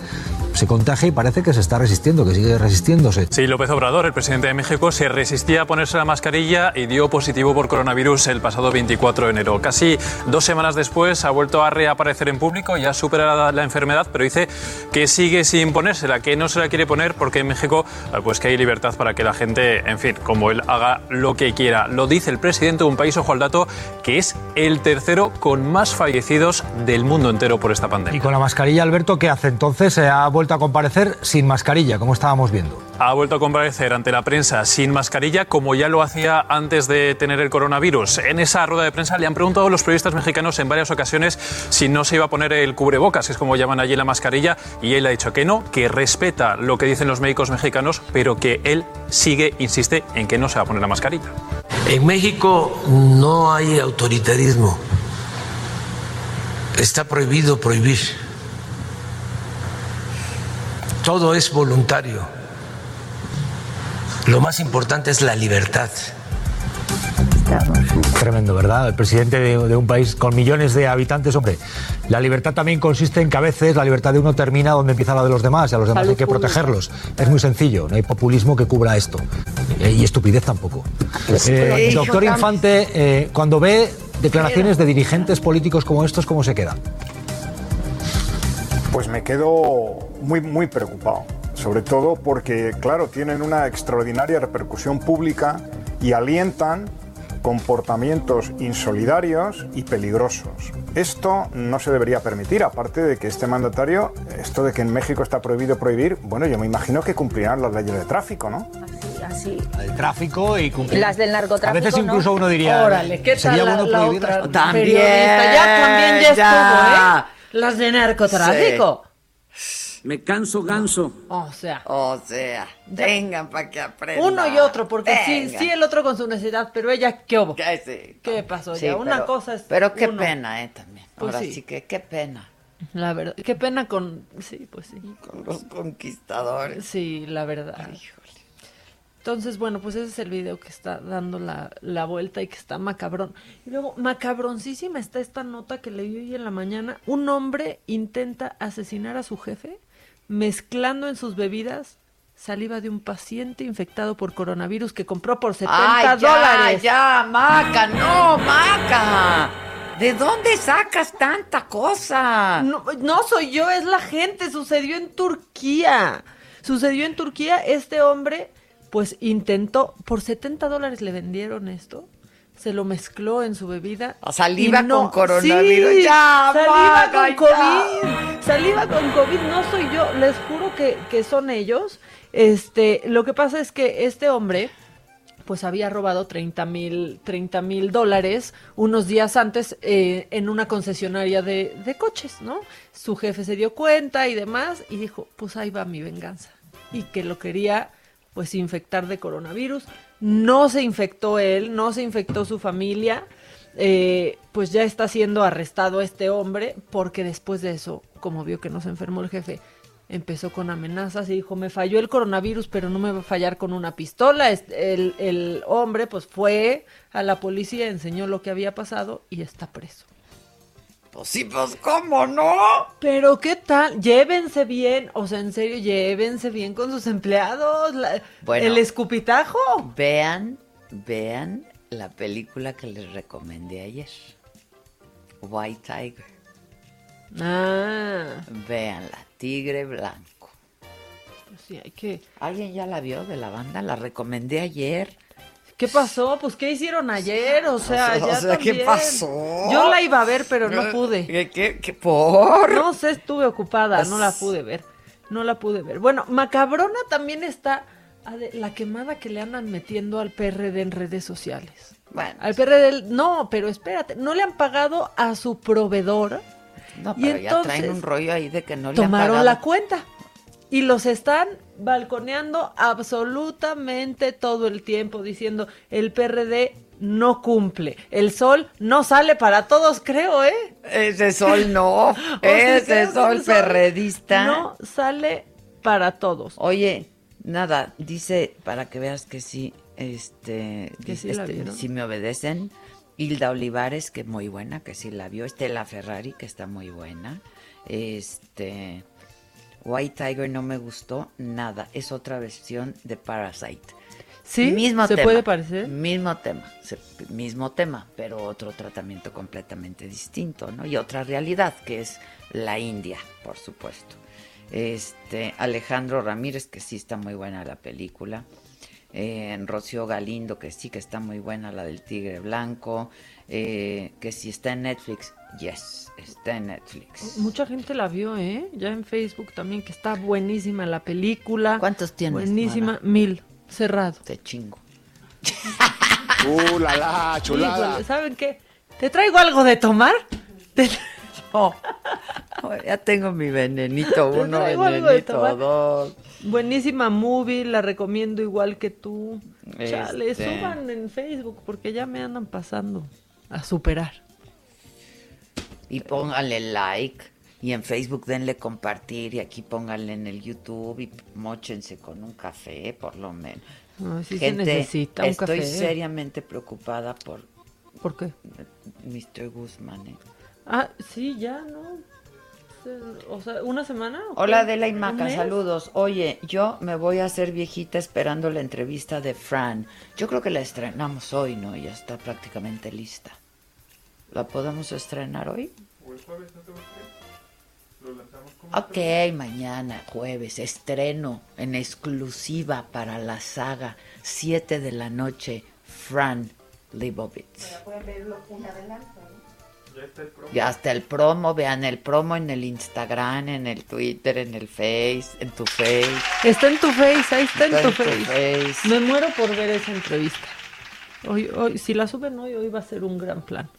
S13: se contagia y parece que se está resistiendo, que sigue resistiéndose.
S14: Sí, López Obrador, el presidente de México, se resistía a ponerse la mascarilla y dio positivo por coronavirus el pasado 24 de enero. Casi dos semanas después ha vuelto a reaparecer en público, ya superado la enfermedad, pero dice que sigue sin ponérsela, que no se la quiere poner porque en México pues que hay libertad para que la gente, en fin, como él haga lo que quiera. Lo dice el presidente de un país, ojo al dato, que es el tercero con más fallecidos del mundo entero por esta pandemia.
S13: Y con la mascarilla, Alberto, ¿qué hace entonces? ¿Se ha vuelto a comparecer sin mascarilla, como estábamos viendo?
S14: Ha vuelto a comparecer ante la prensa sin mascarilla, como ya lo hacía antes de tener el coronavirus. En esa rueda de prensa le han preguntado a los periodistas mexicanos en varias ocasiones si no se iba a poner el cubrebocas, que es como llaman allí la mascarilla, y él ha dicho que no, que respeta lo que dicen los médicos mexicanos, pero que él sigue, insiste en que no se va a poner la mascarilla.
S4: En México no hay autoritarismo está prohibido prohibir. Todo es voluntario. Lo más importante es la libertad.
S13: Tremendo, ¿verdad? El presidente de, un país con millones de habitantes, hombre, la libertad también consiste en que a veces la libertad de uno termina donde empieza la de los demás y a los demás hay que protegerlos. Es muy sencillo, no hay populismo que cubra esto. Eh, y estupidez tampoco. Eh, doctor Infante, eh, cuando ve declaraciones de dirigentes políticos como estos, ¿cómo se queda?
S15: Pues me quedo muy, muy preocupado, sobre todo porque, claro, tienen una extraordinaria repercusión pública y alientan comportamientos insolidarios y peligrosos. Esto no se debería permitir, aparte de que este mandatario, esto de que en México está prohibido prohibir, bueno, yo me imagino que cumplirán las leyes de tráfico, ¿no?
S13: Así, El tráfico y cumplir.
S9: Las del narcotráfico.
S13: A veces incluso uno diría.
S5: Órale, ¿qué tal
S13: sería
S5: la,
S13: bueno
S5: También. Ya también ya, estuvo, ¿eh? Las de narcotráfico.
S16: Me canso ganso.
S5: O sea.
S3: O sea, vengan para que aprendan.
S5: Uno y otro, porque sí, sí el otro con su necesidad, pero ella, ¿qué hubo?
S3: Sí,
S5: ¿Qué pasó ya? Una cosa es.
S3: Pero qué pena, ¿eh? También. Pues Ahora sí. que qué pena.
S5: La verdad, qué pena con. Sí, pues sí.
S3: Con los conquistadores.
S5: Sí, la verdad. Híjole. Entonces, bueno, pues ese es el video que está dando la, la, vuelta y que está macabrón. Y luego, macabroncísima está esta nota que leí hoy en la mañana. Un hombre intenta asesinar a su jefe mezclando en sus bebidas saliva de un paciente infectado por coronavirus que compró por 70
S3: Ay, ya,
S5: dólares.
S3: Ya, Maca, no, Maca. ¿De dónde sacas tanta cosa?
S5: No, no soy yo, es la gente. Sucedió en Turquía. Sucedió en Turquía. Este hombre, pues intentó, por 70 dólares le vendieron esto se lo mezcló en su bebida.
S3: Saliva con coronavirus. ya,
S5: saliva con COVID. Saliva con COVID, no soy yo. Les juro que, que son ellos. Este, lo que pasa es que este hombre pues había robado 30 mil 30 mil dólares unos días antes eh, en una concesionaria de, de, coches, ¿no? Su jefe se dio cuenta y demás y dijo, pues ahí va mi venganza. Y que lo quería pues infectar de coronavirus. No se infectó él, no se infectó su familia. Eh, pues ya está siendo arrestado este hombre porque después de eso, como vio que no se enfermó el jefe, empezó con amenazas y dijo, me falló el coronavirus, pero no me va a fallar con una pistola. El, el hombre pues fue a la policía, enseñó lo que había pasado y está preso.
S3: Pues sí, pues cómo no.
S5: Pero qué tal, llévense bien, o sea, en serio, llévense bien con sus empleados. bueno, el escupitajo.
S3: Vean, vean la película que les recomendé ayer. White Tiger.
S5: Ah.
S3: Veanla, Tigre Blanco.
S5: Pues sí, hay que.
S3: ¿Alguien ya la vio de la banda? La recomendé ayer.
S5: ¿Qué pasó? Pues ¿qué hicieron ayer? O sea, ya
S3: o sea, ¿qué pasó?
S5: Yo la iba a ver, pero no pude.
S3: ¿Qué, qué, qué por?
S5: No sé, estuve ocupada, no la pude ver. No la pude ver. Bueno, Macabrona también está la quemada que le andan metiendo al PRD en redes sociales.
S3: Bueno.
S5: Al PRD, no, pero espérate, no le han pagado a su proveedor.
S3: No, pero ya traen un rollo ahí de que no le
S5: tomaron
S3: han pagado.
S5: la cuenta y los están balconeando absolutamente todo el tiempo, diciendo el PRD no cumple. El sol no sale para todos, creo, ¿eh?
S3: Ese sol no. Ese sol perredista.
S5: No sale para todos.
S3: Oye, nada, dice para que veas que sí, este,
S5: Que sí
S3: este, sí me obedecen. Hilda Olivares, que muy buena, que sí la vio. Estela Ferrari, que está muy buena. Este, White Tiger no me gustó nada. Es otra versión de Parasite.
S5: ¿Sí?
S3: Mismo
S5: ¿Se
S3: tema,
S5: puede parecer?
S3: Mismo tema, se- mismo tema, pero otro tratamiento completamente distinto, ¿no? Y otra realidad, que es la India, por supuesto. Este, Alejandro Ramírez, que sí está muy buena la película. Eh, Rocío Galindo, que sí que está muy buena la del Tigre Blanco. Eh, que sí está en Netflix. Yes, está en Netflix.
S5: Mucha gente la vio, ¿eh? Ya en Facebook también, que está buenísima la película.
S3: ¿Cuántos tienes,
S5: Buenísima,
S3: mana?
S5: mil, cerrado.
S3: Te chingo.
S17: Uh, la la, chulada.
S5: Híjole, ¿Saben qué? ¿Te traigo algo de tomar? Te-
S3: No. Ya tengo mi venenito uno, venenito dos.
S5: Buenísima movie, la recomiendo igual que tú. Chale,
S3: Este.
S5: suban en Facebook porque ya me andan pasando a superar.
S3: Y pónganle like. Y en Facebook denle compartir. Y aquí pónganle en el YouTube. Y mochense con un café, por lo menos.
S5: Ay, sí se necesita un
S3: estoy
S5: café.
S3: seriamente preocupada por
S5: ¿Por qué?
S3: Mr. Guzmán. ¿eh?
S5: Ah, sí, ya, ¿no? O sea, ¿una semana? o
S3: Hola? Adela y
S5: ¿Un
S3: Maca, saludos. Oye, yo me voy a hacer viejita esperando la entrevista de Fran. Yo creo que la estrenamos hoy, ¿no? Ya está prácticamente lista. ¿La podemos estrenar hoy? Ok, mañana, jueves, estreno en exclusiva para la saga, 7 de la noche, Fran Lebowitz. Ya está el promo, vean el promo en el Instagram, en el Twitter, en el Face, en tu Face.
S5: Está en tu face, ahí está, en
S3: Está
S5: tu
S3: en tu
S5: face.
S3: face.
S5: Me muero por ver esa entrevista. Hoy, hoy, si la suben hoy, hoy va a ser un gran plan.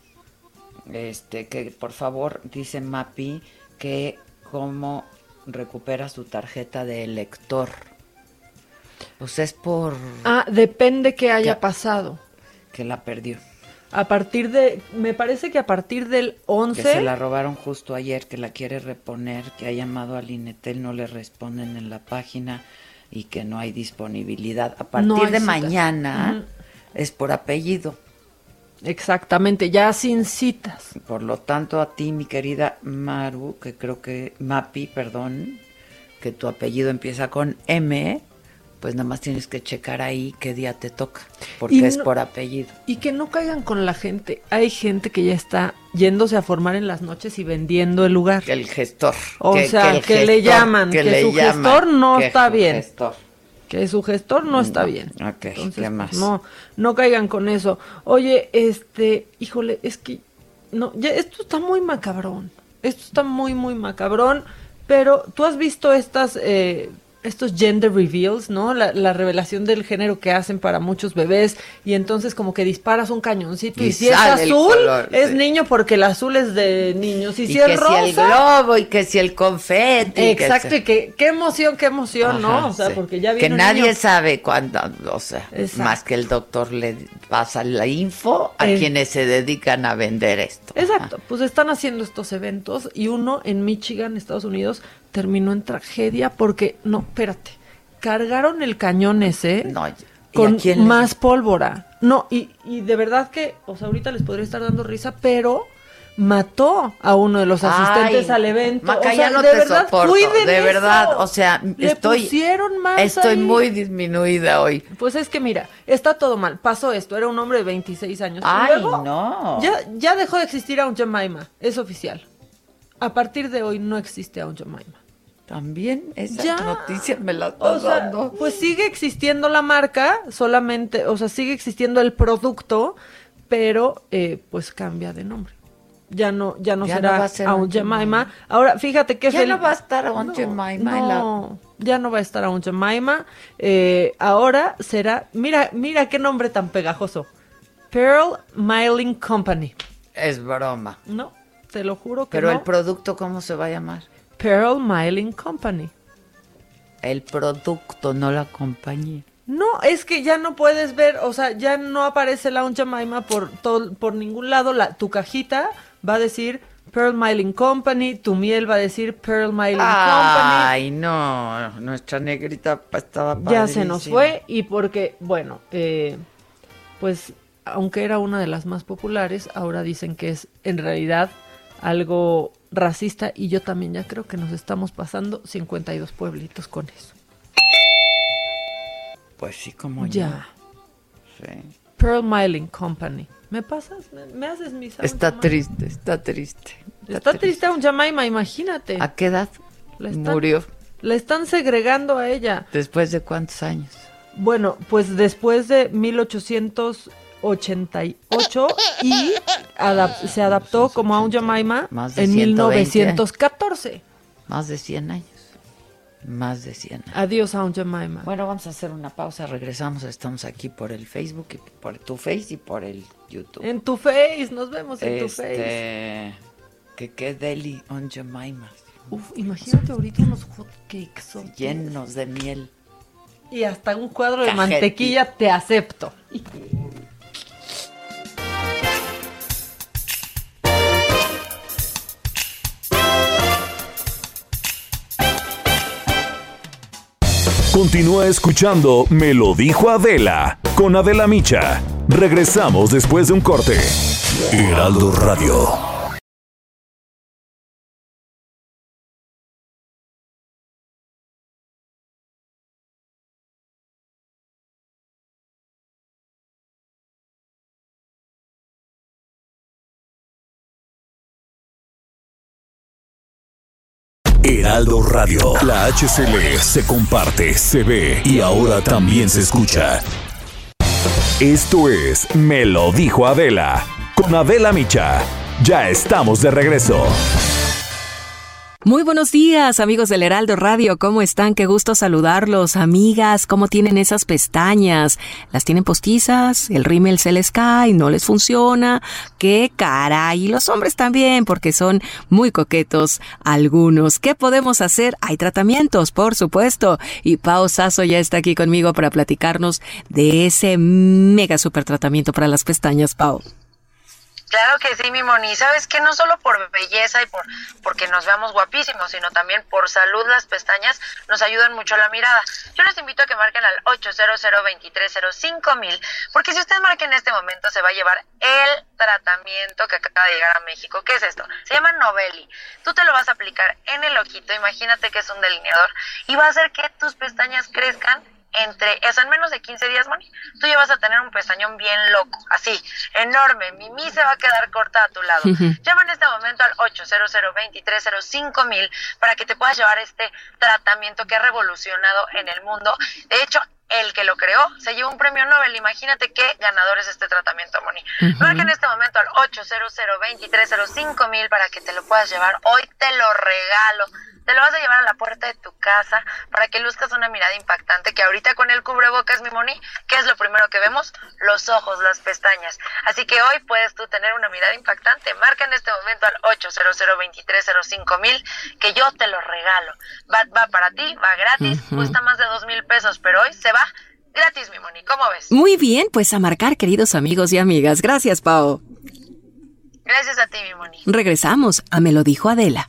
S3: Este, que por favor, dice Mapi, que cómo recupera su tarjeta de elector. Pues es por
S5: Ah, depende que haya pasado.
S3: que la perdió.
S5: A partir de, me parece que a partir del 11,
S3: Que se la robaron justo ayer, que la quiere reponer, que ha llamado al Inetel, no le responden en la página y que no hay disponibilidad. A partir
S5: No
S3: de mañana es por apellido.
S5: Exactamente, ya sin citas.
S3: Por lo tanto, a ti, mi querida Maru, que creo que, Mapi, perdón, que tu apellido empieza con M, pues nada más tienes que checar ahí qué día te toca, porque
S5: Y
S3: es
S5: no-
S3: por apellido.
S5: Y que no caigan con la gente. Hay gente que ya está yéndose a formar en las noches y vendiendo el lugar.
S3: El gestor.
S5: O
S3: que-
S5: sea, que, le llaman, que,
S3: le
S5: su
S3: llaman,
S5: gestor no está bien.
S3: gestor.
S5: Que su gestor no está
S3: No.
S5: bien.
S3: Ok,
S5: Entonces,
S3: ¿qué
S5: pues,
S3: más?
S5: no, no caigan con eso. Oye, este, híjole, es que no, ya esto está muy macabrón. Esto está muy, muy macabrón. Pero tú has visto estas, eh, estos gender reveals, ¿no? La, la revelación del género que hacen para muchos bebés y entonces como que disparas un cañoncito y,
S3: Y
S5: si es azul
S3: color,
S5: es
S3: sí.
S5: niño porque el azul es de niños y,
S3: Y
S5: si
S3: que
S5: es
S3: si el
S5: rosa
S3: globo y que si el confeti. que
S5: Exacto, y que qué emoción, qué emoción, ¿no? O sea,
S3: sí.
S5: porque ya
S3: Que
S5: viene un
S3: nadie
S5: niño-
S3: sabe cuándo, o sea,
S5: Exacto.
S3: más que el doctor le pasa la info a
S5: Eh.
S3: quienes se dedican a vender esto.
S5: Exacto, pues están haciendo estos eventos y uno en Michigan, Estados Unidos, terminó en tragedia porque, no, espérate, cargaron el cañón ese
S3: No, ¿y
S5: con
S3: a
S5: más pólvora. No, y, y de verdad que, o sea, ahorita les podría estar dando risa, pero mató a uno de los asistentes
S3: Ay,
S5: al evento.
S3: Maca,
S5: o sea,
S3: ya no
S5: de
S3: te
S5: verdad,
S3: soporto, de
S5: eso.
S3: verdad, o sea,
S5: Le
S3: estoy
S5: pusieron más
S3: estoy
S5: ahí.
S3: muy disminuida hoy.
S5: Pues es que mira, está todo mal. Pasó esto, era un hombre de 26 años.
S3: Ay,
S5: luego,
S3: no.
S5: Ya, ya dejó de existir Aunt Jemima, es oficial. A partir de hoy no existe Aunt Jemima.
S3: También esa
S5: Ya.
S3: noticia me la
S5: O sea,
S3: dando.
S5: pues sigue existiendo la marca, solamente, o sea, sigue existiendo el producto, pero eh, pues cambia de nombre. Ya no, ya no
S3: Ya no
S5: será
S3: va a ser
S5: Aunt Jemima.
S3: Jemima.
S5: Ahora, fíjate que
S3: Ya no va a estar Aunt
S5: No,
S3: Jemima la-
S5: No, ya no va a estar Aunt Jemima. Eh, ahora será, mira, mira qué nombre tan pegajoso. Pearl Miling Company.
S3: Es broma.
S5: No, te lo juro que
S3: Pero
S5: no.
S3: el producto, ¿cómo se va a llamar?
S5: Pearl Miling Company.
S3: El producto, no la compañía.
S5: No, es que ya no puedes ver, o sea, ya no aparece la Aunt Jemima por todo, por ningún lado. La, tu cajita va a decir Pearl Miling Company, tu miel va a decir Pearl Miling Company.
S3: Ay, no, nuestra negrita estaba
S5: Ya se nos fue y porque, bueno, eh, pues aunque era una de las más populares, ahora dicen que es en realidad algo racista y yo también ya creo que nos estamos pasando 52 pueblitos con eso.
S3: Pues sí, como
S5: ya. Pearl Miling Company. ¿Me pasas? ¿Me, haces mis
S3: Está triste, está triste.
S5: Está, triste. un Jamaima, imagínate.
S3: ¿A qué edad murió?
S5: Le están segregando a ella.
S3: ¿Después de cuántos años?
S5: Bueno, pues después de 1888 y se adaptó como a un Jamaima en 1914.
S3: Más de 100 años. Más de 100 años.
S5: Adiós, Aunt Jemima.
S3: Bueno, vamos a hacer una pausa. Regresamos. Estamos aquí por el Facebook, y por tu Face y por el YouTube.
S5: En tu Face. Nos vemos en tu
S3: este,
S5: Face.
S3: Que qué deli, Aunt Jemima.
S5: Uf, imagínate ahorita unos hotcakes.
S3: Llenos de miel.
S5: Y hasta un cuadro de mantequilla te acepto.
S2: Continúa escuchando Me lo dijo Adela con Adela Micha. Regresamos después de un corte. Heraldo Radio. Heraldo Radio. La HCL se comparte, se ve y ahora también se escucha. Esto es Me lo dijo Adela. Con Adela Micha. Ya estamos de regreso.
S18: Muy buenos días, amigos del Heraldo Radio. ¿Cómo están? Qué gusto saludarlos. Amigas, ¿cómo tienen esas pestañas? ¿Las tienen postizas? ¿El rímel se les cae? ¿No les funciona? ¡Qué caray! Y los hombres también, porque son muy coquetos algunos. ¿Qué podemos hacer? Hay tratamientos, por supuesto. Y Pao Sasso ya está aquí conmigo para platicarnos de ese mega super tratamiento para las pestañas, Pau.
S19: Claro que sí, mi Moni. Sabes que no solo por belleza y por porque nos veamos guapísimos, sino también por salud las pestañas nos ayudan mucho la mirada. Yo les invito a que marquen al 800 mil, porque si usted marca en este momento se va a llevar el tratamiento que acaba de llegar a México. ¿Qué es esto? Se llama Novelli. Tú te lo vas a aplicar en el ojito, imagínate que es un delineador, y va a hacer que tus pestañas crezcan entre, eso en menos de 15 días, Moni, tú ya vas a tener un pestañón bien loco, así, enorme. Mimi se va a quedar corta a tu lado. Llama en este momento al 800 mil para que te puedas llevar este tratamiento que ha revolucionado en el mundo. De hecho, el que lo creó se llevó un premio Nobel. Imagínate qué ganador es este tratamiento, Moni. Marca en este momento al 800 mil para que te lo puedas llevar. Hoy te lo regalo te lo vas a llevar a la puerta de tu casa para que luzcas una mirada impactante que ahorita con el cubrebocas, mi Moni, ¿qué es lo primero que vemos? Los ojos, las pestañas. Así que hoy puedes tú tener una mirada impactante. Marca en este momento al 800 mil que yo te lo regalo. Va, va para ti, va gratis, cuesta más de dos mil pesos, pero hoy se va gratis, mi Moni. ¿Cómo ves?
S18: Muy bien, pues a marcar, queridos amigos y amigas. Gracias, Pau.
S19: Gracias a ti, mi Moni.
S18: Regresamos a Me lo dijo Adela.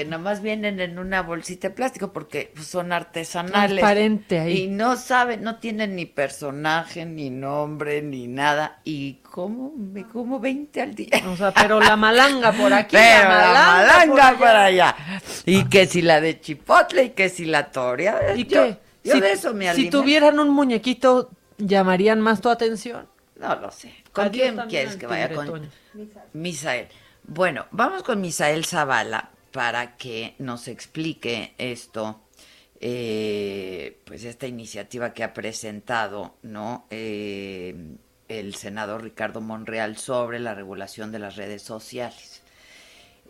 S3: Que nomás vienen en una bolsita de plástico porque son artesanales.
S5: Transparente ahí.
S3: Y no saben, no tienen ni personaje, ni nombre, ni nada. Y como me como 20 al día.
S5: O sea, pero la malanga por aquí,
S3: la malanga, por, allá. Y que si la de chipotle y que si la toria. ¿Y qué? Yo
S5: si,
S3: de eso me
S5: Si tuvieran un muñequito, ¿llamarían más tu atención?
S3: No lo sé. ¿Con quién quieres que vaya? Con Misael. Bueno, vamos con Misael Zavala para que nos explique esto, eh, pues esta iniciativa que ha presentado, ¿no? Eh, el senador Ricardo Monreal sobre la regulación de las redes sociales.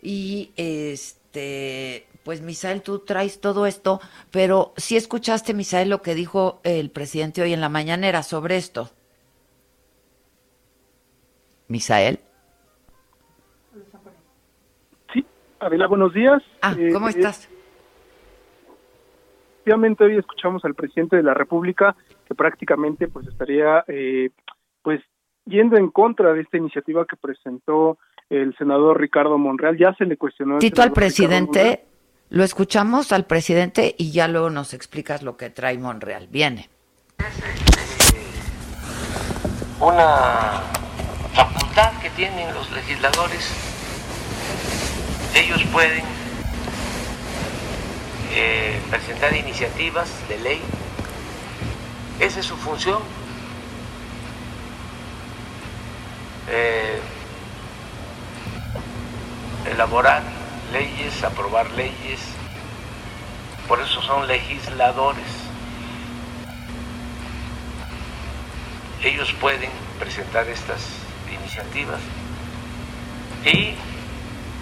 S3: Y este, pues Misael, tú traes todo esto, pero sí escuchaste, Misael, lo que dijo el presidente hoy en la mañanera sobre esto. Misael.
S20: Adela, buenos días.
S3: Ah, eh, ¿cómo estás?
S20: Efectivamente, hoy escuchamos al presidente de la República que prácticamente pues estaría eh, pues yendo en contra de esta iniciativa que presentó el senador Ricardo Monreal. Ya se le cuestionó.
S3: Tito al presidente, lo escuchamos al presidente y ya luego nos explicas lo que trae Monreal. Viene.
S7: Una facultad que tienen los legisladores ellos pueden eh, presentar iniciativas de ley. Esa es su función. Eh, elaborar leyes, aprobar leyes. Por eso son legisladores. Ellos pueden presentar estas iniciativas y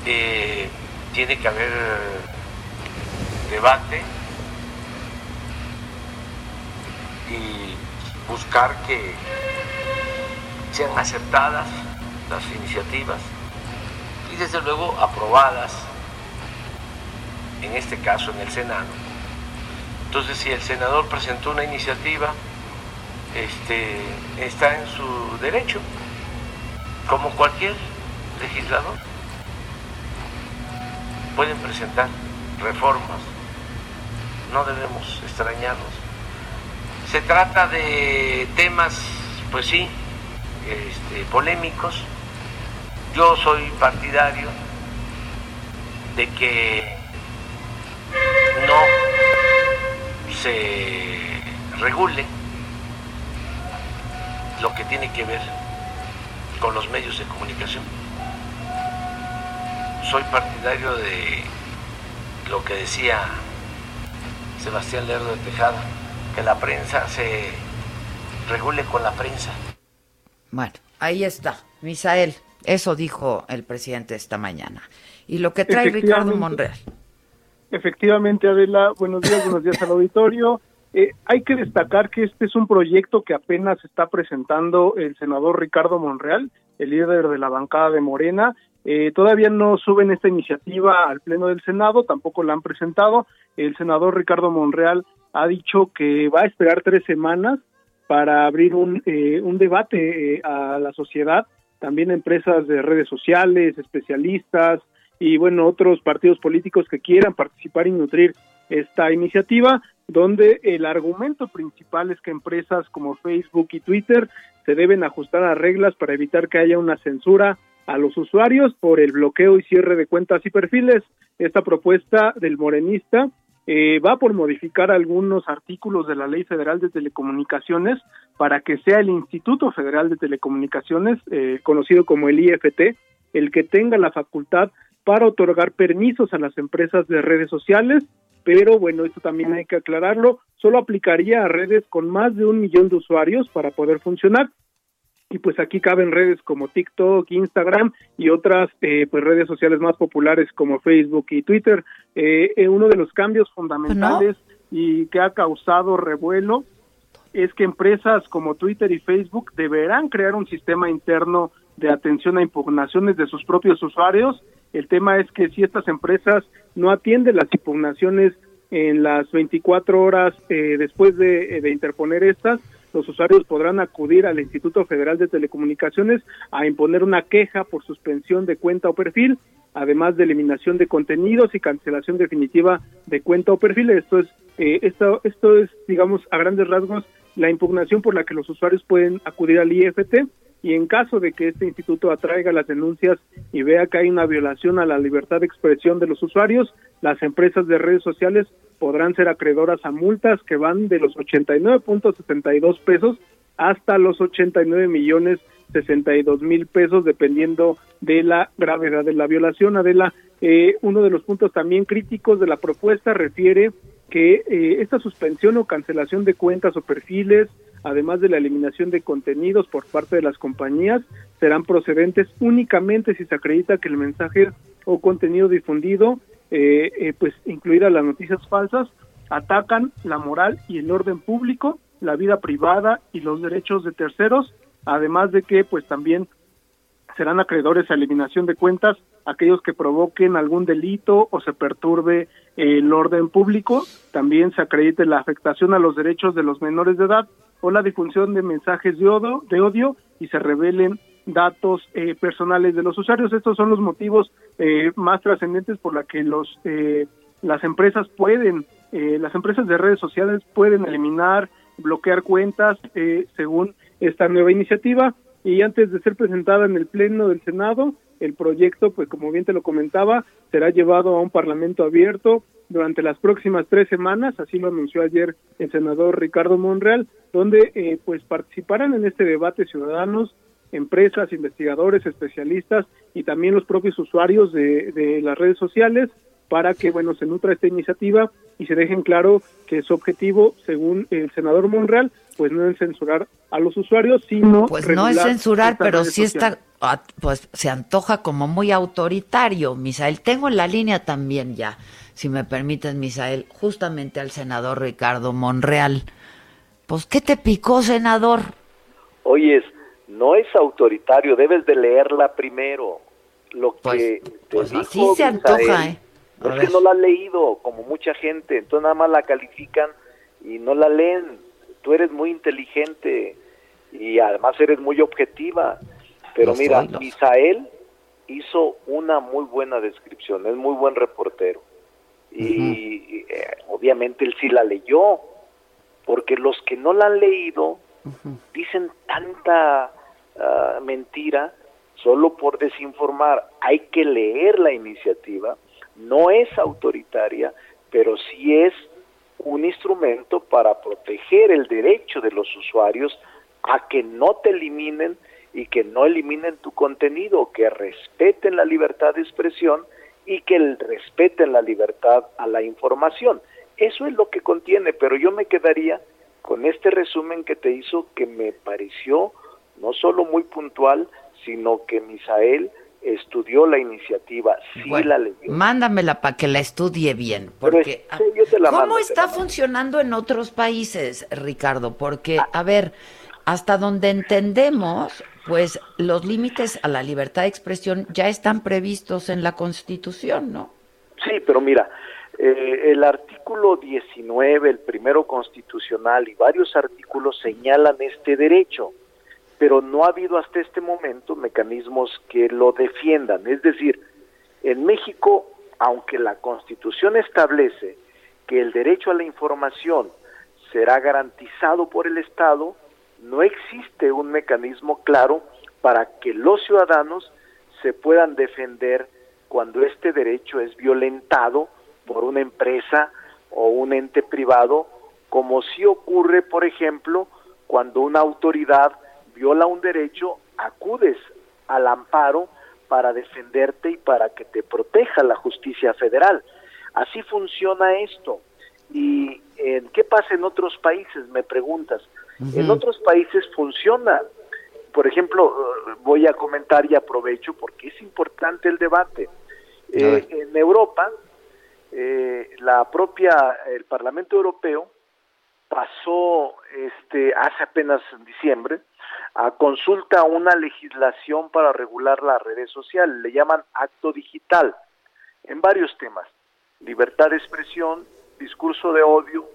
S7: tiene que haber debate y buscar que sean aceptadas las iniciativas y desde luego aprobadas, en este caso en el Senado. Entonces, si el senador presentó una iniciativa, este, está en su derecho, como cualquier legislador pueden presentar reformas, no debemos extrañarnos. Se trata de temas, pues sí, este, polémicos. Yo soy partidario de que no se regule lo que tiene que ver con los medios de comunicación soy partidario de lo que decía Sebastián Lerdo de Tejada, que la prensa se regule con la prensa.
S3: Bueno, ahí está, Misael, eso dijo el presidente esta mañana. Y lo que trae Ricardo Monreal.
S20: Efectivamente, Adela, buenos días, buenos días al auditorio. Eh, hay que destacar que este es un proyecto que apenas está presentando el senador Ricardo Monreal, el líder de la bancada de Morena, eh, todavía no suben esta iniciativa al Pleno del Senado, tampoco la han presentado. El senador Ricardo Monreal ha dicho que va a esperar tres semanas para abrir un, eh, un debate eh, a la sociedad, también empresas de redes sociales, especialistas y bueno, otros partidos políticos que quieran participar y nutrir esta iniciativa, donde el argumento principal es que empresas como Facebook y Twitter se deben ajustar a reglas para evitar que haya una censura a los usuarios por el bloqueo y cierre de cuentas y perfiles. Esta propuesta del morenista eh, va por modificar algunos artículos de la Ley Federal de Telecomunicaciones para que sea el Instituto Federal de Telecomunicaciones, eh, conocido como el IFT, el que tenga la facultad para otorgar permisos a las empresas de redes sociales, pero bueno, esto también hay que aclararlo, solo aplicaría a redes con más de un millón de usuarios para poder funcionar y pues aquí caben redes como TikTok, Instagram y otras eh, pues redes sociales más populares como Facebook y Twitter. Eh, eh, uno de los cambios fundamentales y que ha causado revuelo es que empresas como Twitter y Facebook deberán crear un sistema interno de atención a impugnaciones de sus propios usuarios. El tema es que si estas empresas no atienden las impugnaciones en las 24 horas después de, de interponer estas, los usuarios podrán acudir al Instituto Federal de Telecomunicaciones a imponer una queja por suspensión de cuenta o perfil además de eliminación de contenidos y cancelación definitiva de cuenta o perfil. Esto es, eh, esto, esto es, digamos, a grandes rasgos, la impugnación por la que los usuarios pueden acudir al IFT y en caso de que este instituto atraiga las denuncias y vea que hay una violación a la libertad de expresión de los usuarios, las empresas de redes sociales podrán ser acreedoras a multas que van de los 89.72 pesos hasta los 89 millones 62 mil pesos dependiendo de la gravedad de la violación. Adela, eh, uno de los puntos también críticos de la propuesta refiere que eh, esta suspensión o cancelación de cuentas o perfiles, además de la eliminación de contenidos por parte de las compañías, serán procedentes únicamente si se acredita que el mensaje o contenido difundido, eh, eh, pues incluidas las noticias falsas, atacan la moral y el orden público, la vida privada y los derechos de terceros, además de que pues también serán acreedores a eliminación de cuentas aquellos que provoquen algún delito o se perturbe el orden público, también se acredite la afectación a los derechos de los menores de edad o la difusión de mensajes de odio, de odio y se revelen datos eh, personales de los usuarios. Estos son los motivos eh, más trascendentes por la que los eh, las empresas pueden, las empresas de redes sociales pueden eliminar, bloquear cuentas según esta nueva iniciativa y antes de ser presentada en el Pleno del Senado, el proyecto, pues como bien te lo comentaba, será llevado a un Parlamento abierto durante las próximas tres semanas, así lo anunció ayer el senador Ricardo Monreal, donde eh, pues participarán en este debate ciudadanos, empresas, investigadores, especialistas y también los propios usuarios de, de las redes sociales para que bueno se nutra esta iniciativa y se dejen claro que su objetivo, según el senador Monreal, pues no es censurar a los usuarios, sino
S3: pues no es censurar, pero sí está pues se antoja como muy autoritario, Misael. Tengo en la línea también ya, si me permites, Misael, justamente al senador Ricardo Monreal. Pues ¿qué te picó, senador?
S21: Oyes, no es autoritario, debes de leerla primero. Lo
S3: pues,
S21: que te
S3: pues
S21: dijo
S3: así se antoja, ¿eh?
S21: Es que no la han leído, como mucha gente, entonces nada más la califican y no la leen. Tú eres muy inteligente y además eres muy objetiva. Pero mira, Misael hizo una muy buena descripción, es muy buen reportero. Y eh, obviamente él sí la leyó, porque los que no la han leído dicen tanta ah, mentira solo por desinformar. Hay que leer la iniciativa no es autoritaria, pero sí es un instrumento para proteger el derecho de los usuarios a que no te eliminen y que no eliminen tu contenido, que respeten la libertad de expresión y que respeten la libertad a la información. Eso es lo que contiene, pero yo me quedaría con este resumen que te hizo que me pareció no solo muy puntual, sino que Misael estudió la iniciativa, sí la leyó.
S3: Mándamela para que la estudie bien, porque ah, ¿cómo está funcionando en otros países, Ricardo? Porque a ver, hasta donde entendemos, pues los límites a la libertad de expresión ya están previstos en la Constitución, ¿no?
S21: Sí, pero mira, eh, el artículo 19, el primero constitucional y varios artículos señalan este derecho pero no ha habido hasta este momento mecanismos que lo defiendan. Es decir, en México, aunque la Constitución establece que el derecho a la información será garantizado por el Estado, no existe un mecanismo claro para que los ciudadanos se puedan defender cuando este derecho es violentado por una empresa o un ente privado, como si ocurre, por ejemplo, cuando una autoridad viola un derecho, acudes al amparo para defenderte y para que te proteja la justicia federal. Así funciona esto. ¿Y en qué pasa en otros países? Me preguntas. En otros países funciona. Por ejemplo, voy a comentar y aprovecho porque es importante el debate. Eh, en Europa, eh, la propia, el Parlamento Europeo pasó este, hace apenas en diciembre a consulta una legislación para regular las redes sociales, le llaman acto digital, en varios temas, libertad de expresión, discurso de odio,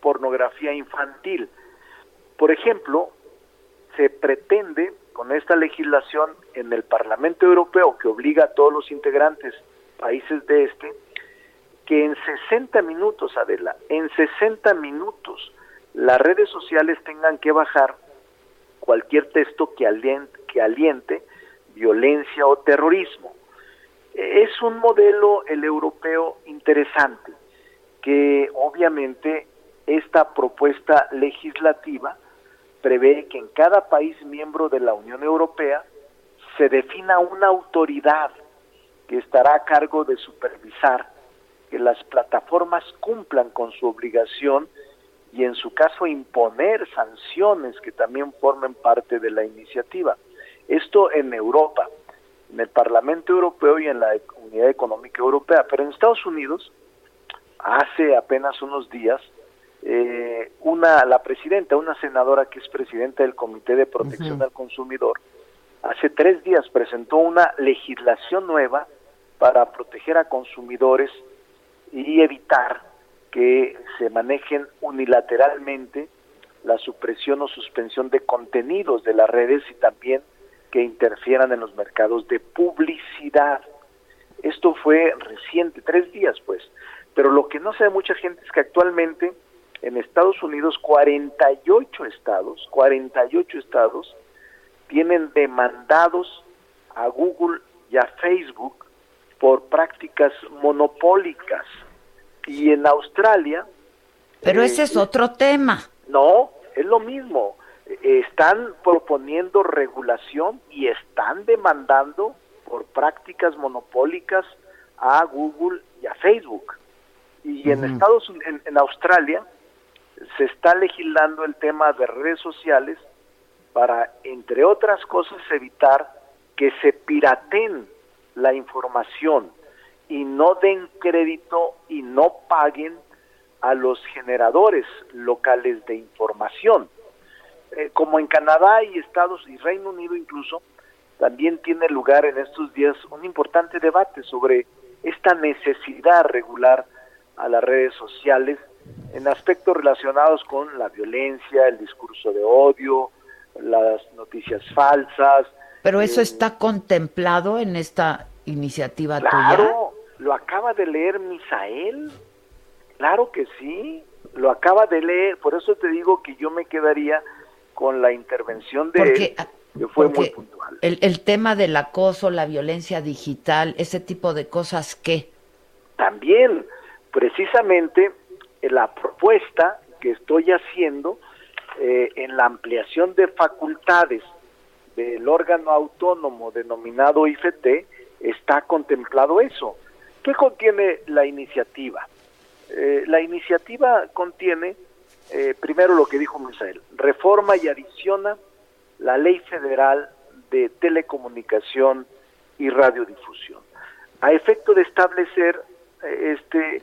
S21: pornografía infantil. Por ejemplo, se pretende con esta legislación en el Parlamento Europeo que obliga a todos los integrantes países de este que en 60 minutos, Adela, en 60 minutos las redes sociales tengan que bajar cualquier texto que aliente, que aliente violencia o terrorismo. Es un modelo el europeo interesante que obviamente esta propuesta legislativa prevé que en cada país miembro de la Unión Europea se defina una autoridad que estará a cargo de supervisar que las plataformas cumplan con su obligación y en su caso imponer sanciones que también formen parte de la iniciativa. Esto en Europa, en el Parlamento Europeo y en la Unidad Económica Europea, pero en Estados Unidos, hace apenas unos días, eh, una la presidenta, una senadora que es presidenta del Comité de Protección al Consumidor, hace tres días presentó una legislación nueva para proteger a consumidores y evitar que se manejen unilateralmente la supresión o suspensión de contenidos de las redes y también que interfieran en los mercados de publicidad. Esto fue reciente, tres días pues, pero lo que no sabe mucha gente es que actualmente en Estados Unidos 48 estados, 48 estados tienen demandados a Google y a Facebook por prácticas monopólicas. Y en Australia...
S3: Pero ese es eh, otro tema.
S21: No, es lo mismo. Están proponiendo regulación y están demandando por prácticas monopólicas a Google y a Facebook. Y en Estados en, en Australia se está legislando el tema de redes sociales para, entre otras cosas, evitar que se piraten la información y no den crédito y no paguen a los generadores locales de información. Eh, como en Canadá y Estados y Reino Unido incluso, también tiene lugar en estos días un importante debate sobre esta necesidad regular a las redes sociales en aspectos relacionados con la violencia, el discurso de odio, las noticias falsas.
S3: Pero eso eh, está contemplado en esta iniciativa
S21: claro, lo acaba de leer Misael. Claro que sí, lo acaba de leer. Por eso te digo que yo me quedaría con la intervención de él, ah, que fue muy puntual.
S3: El, el tema del acoso, la violencia digital, ese tipo de cosas, ¿qué?
S21: También, precisamente, la propuesta que estoy haciendo eh, en la ampliación de facultades del órgano autónomo denominado IFT está contemplado eso. ¿Qué contiene la iniciativa? Eh, la iniciativa contiene, eh, primero lo que dijo Misael, reforma y adiciona la ley federal de telecomunicación y radiodifusión, a efecto de establecer, este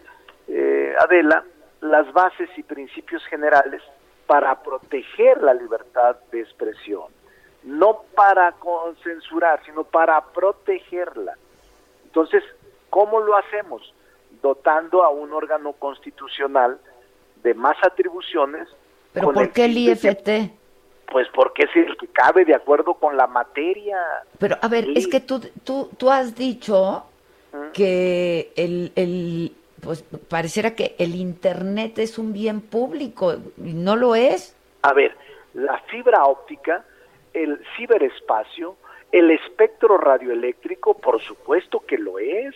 S21: Adela, las bases y principios generales para proteger la libertad de expresión, no para censurar, sino para protegerla. Entonces, ¿cómo lo hacemos? Dotando a un órgano constitucional de más atribuciones.
S3: ¿Pero por qué el IFT?
S21: Pues porque es el que cabe de acuerdo con la materia.
S3: Pero, a ver, es que tú, tú, tú has dicho ¿Mm? que el, el, pues pareciera que el Internet es un bien público y no lo es.
S21: A ver, la fibra óptica, el ciberespacio, el espectro radioeléctrico, por supuesto que lo es.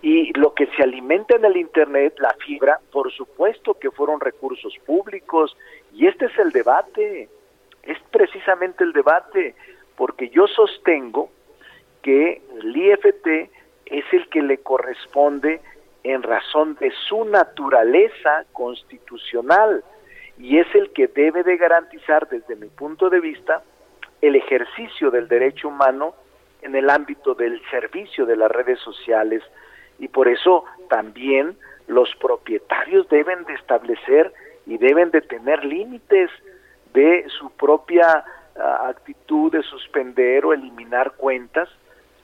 S21: Y lo que se alimenta en el Internet, la fibra, por supuesto que fueron recursos públicos. Y este es el debate, es precisamente el debate, porque yo sostengo que el IFT es el que le corresponde en razón de su naturaleza constitucional y es el que debe de garantizar desde mi punto de vista el ejercicio del derecho humano en el ámbito del servicio de las redes sociales. Y por eso también los propietarios deben de establecer y deben de tener límites de su propia ah, actitud de suspender o eliminar cuentas,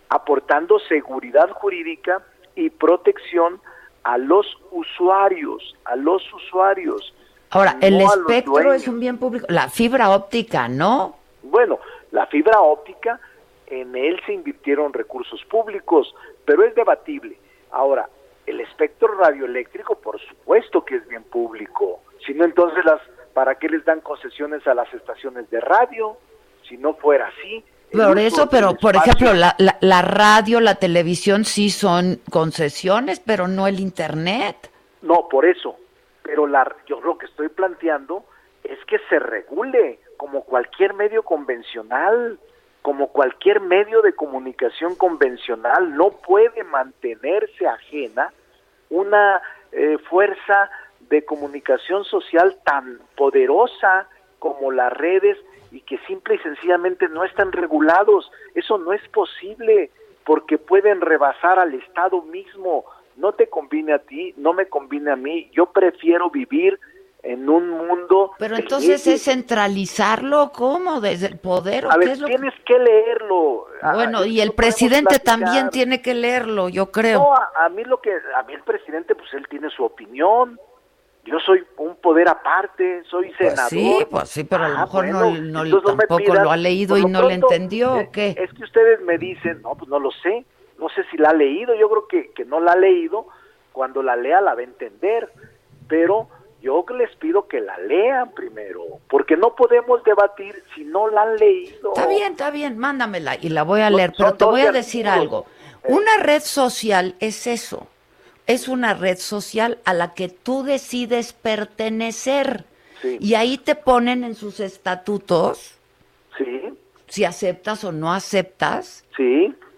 S21: aportando seguridad jurídica y protección a los usuarios, a los usuarios.
S3: Ahora, el espectro es un bien público, la fibra óptica, ¿no?
S21: Bueno, La fibra óptica, en él se invirtieron recursos públicos, pero es debatible. Ahora, el espectro radioeléctrico, por supuesto que es bien público. Si no, entonces, las, ¿para qué les dan concesiones a las estaciones de radio? Si no fuera así.
S3: Por eso, pero por ejemplo, la, la, radio, la televisión sí son concesiones, pero no el Internet.
S21: No, por eso. Pero la, yo lo que estoy planteando es que se regule como cualquier medio convencional, como cualquier medio de comunicación convencional. No puede mantenerse ajena una eh, fuerza de comunicación social tan poderosa como las redes y que simple y sencillamente no están regulados. Eso no es posible porque pueden rebasar al Estado mismo. No te conviene a ti, no me conviene a mí. Yo prefiero vivir en un mundo.
S3: Pero entonces es centralizarlo, ¿cómo? Desde el poder.
S21: a ver, tienes que... leerlo.
S3: Bueno, y el presidente también tiene que leerlo, yo creo.
S21: No, a, mí lo que, a mí el presidente, pues él tiene su opinión. Yo soy un poder aparte, soy
S3: pues
S21: senador.
S3: sí, pues sí, pero a lo ah, mejor no, no tampoco lo ha leído y no le entendió, ¿o qué?
S21: Es que ustedes me dicen, no, pues no lo sé, no sé si la ha leído, yo creo que, que no la ha leído, cuando la lea la va a entender, pero yo les pido que la lean primero, porque no podemos debatir si no la han leído.
S3: Está bien, está bien, mándamela y la voy a leer, pero te voy a decir algo. Una red social es eso es una red social a la que tú decides pertenecer. Y ahí te ponen en sus estatutos si aceptas o no aceptas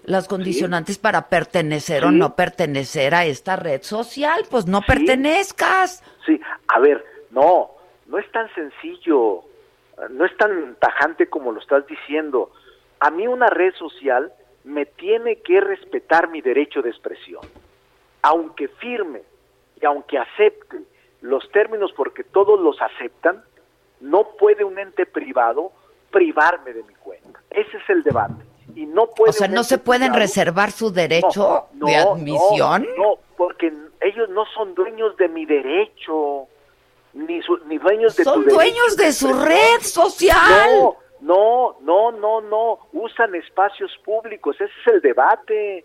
S3: las condicionantes para pertenecer o no pertenecer a esta red social. Pues no pertenezcas.
S21: Sí, a ver, no, no es tan sencillo, no es tan tajante como lo estás diciendo. A mí una red social me tiene que respetar mi derecho de expresión aunque firme y aunque acepte los términos porque todos los aceptan, no puede un ente privado privarme de mi cuenta. Ese es el debate. Y no puede
S3: o sea, no se pueden reservar su derecho de admisión.
S21: No, porque ellos no son dueños de mi derecho, ni, ni dueños de
S3: Son dueños de su red social.
S21: No, no, no, no, no. Usan espacios públicos. Ese es el debate.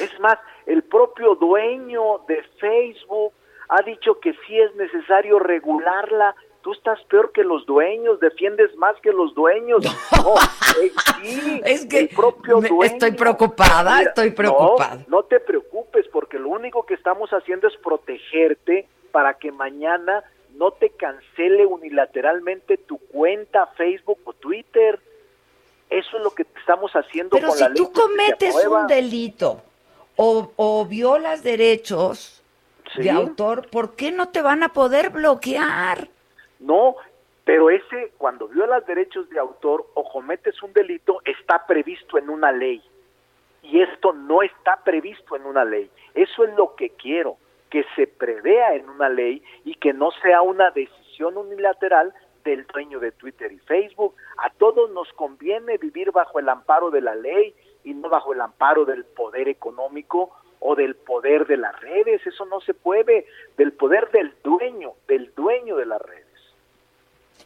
S21: Es más, el propio dueño de Facebook ha dicho que sí es necesario regularla. Tú estás peor que los dueños, defiendes más que los dueños. No, eh, sí,
S3: es que el propio dueño. Estoy preocupada, estoy preocupada.
S21: No, no te preocupes, porque lo único que estamos haciendo es protegerte para que mañana no te cancele unilateralmente tu cuenta Facebook o Twitter. Eso es lo que estamos haciendo
S3: con
S21: la ley.
S3: Pero si tú cometes un delito o, o violas derechos de autor, ¿por qué no te van a poder bloquear?
S21: No, pero ese, cuando violas derechos de autor o cometes un delito, está previsto en una ley. Y esto no está previsto en una ley. Eso es lo que quiero, que se prevea en una ley y que no sea una decisión unilateral del dueño de Twitter y Facebook. A todos nos conviene vivir bajo el amparo de la ley y no bajo el amparo del poder económico o del poder de las redes, eso no se puede, del poder del dueño, del dueño de las redes.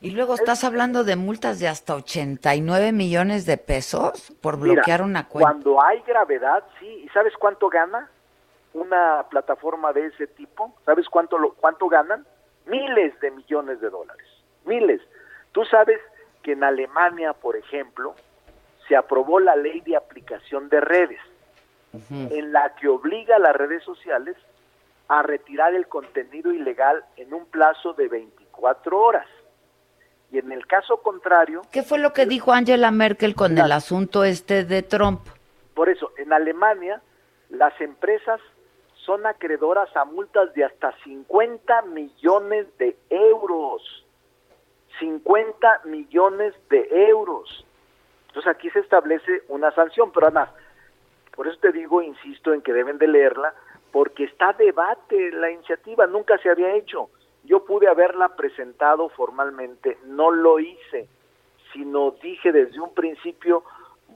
S3: Y luego estás hablando de multas de hasta 89 millones de pesos por bloquear una cuenta.
S21: Cuando hay gravedad, sí, ¿y sabes cuánto gana una plataforma de ese tipo? ¿Sabes cuánto lo, cuánto ganan? Miles de millones de dólares. Miles. Tú sabes que en Alemania, por ejemplo, se aprobó la ley de aplicación de redes, en la que obliga a las redes sociales a retirar el contenido ilegal en un plazo de 24 horas. Y en el caso contrario...
S3: ¿Qué fue lo que dijo Angela Merkel con el asunto este de Trump?
S21: Por eso, en Alemania las empresas son acreedoras a multas de hasta 50 millones de euros. 50 millones de euros. Entonces aquí se establece una sanción, pero además, por eso te digo, insisto en que deben de leerla, porque está debate la iniciativa, nunca se había hecho. Yo pude haberla presentado formalmente, no lo hice, sino dije desde un principio,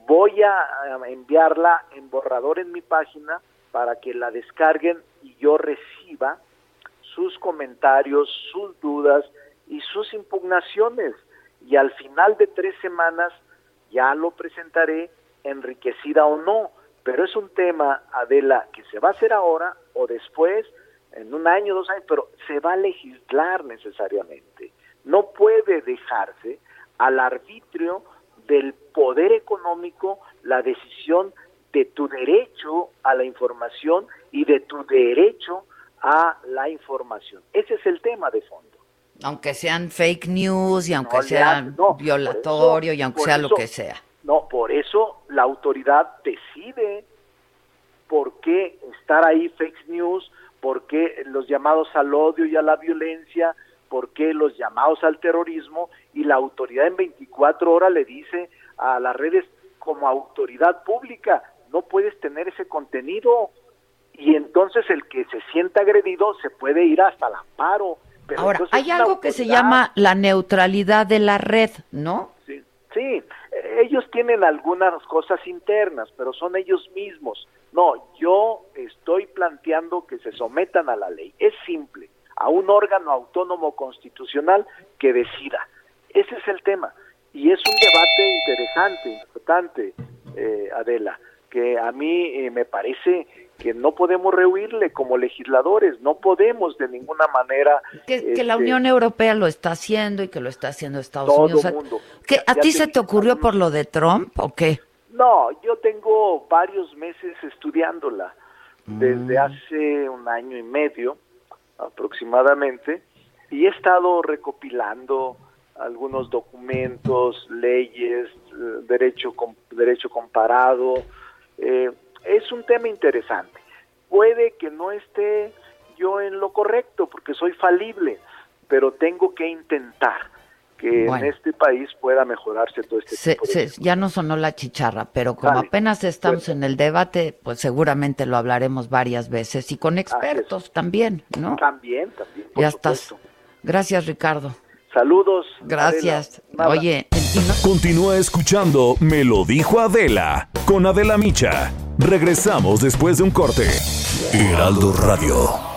S21: voy a enviarla en borrador en mi página para que la descarguen y yo reciba sus comentarios, sus dudas y sus impugnaciones. Y al final de tres semanas ya lo presentaré enriquecida o no, pero es un tema, Adela, que se va a hacer ahora o después, en un año, dos años, pero se va a legislar necesariamente. No puede dejarse al arbitrio del poder económico la decisión de tu derecho a la información y de tu derecho a la información. Ese es el tema de fondo.
S3: Aunque sean fake news y aunque sean violatorio y aunque sea lo que sea.
S21: No, por eso la autoridad decide por qué estar ahí fake news, por qué los llamados al odio y a la violencia, por qué los llamados al terrorismo y la autoridad en 24 horas le dice a las redes como autoridad pública, no puedes tener ese contenido y entonces el que se sienta agredido se puede ir hasta el amparo.
S3: Ahora, hay algo que se llama la neutralidad de la red, ¿no?
S21: Sí, sí, ellos tienen algunas cosas internas, pero son ellos mismos. No, yo estoy planteando que se sometan a la ley. Es simple, a un órgano autónomo constitucional que decida. Ese es el tema. Y es un debate interesante, importante, eh, Adela, que a mí eh, me parece que no podemos rehuirle como legisladores, no podemos de ninguna manera...
S3: Que, la este, Unión Europea lo está haciendo y que lo está haciendo Estados Unidos. Mundo. ¿A ti se te ocurrió por lo de Trump o qué?
S21: No, yo tengo varios meses estudiándola, desde mm. hace un año y medio aproximadamente, y he estado recopilando algunos documentos, leyes, eh, derecho, derecho comparado, eh, es un tema interesante. Puede que no esté yo en lo correcto porque soy falible, pero tengo que intentar que en este país pueda mejorarse todo este tipo
S3: Ya no sonó la chicharra, pero como apenas estamos en el debate, pues seguramente lo hablaremos varias veces y con expertos también, ¿no?
S21: También, también.
S3: ya estás. Gracias, Ricardo.
S21: Saludos.
S3: Gracias. Oye,
S2: continúa escuchando Me lo dijo Adela con Adela Micha. Regresamos después de un corte. Heraldo Radio.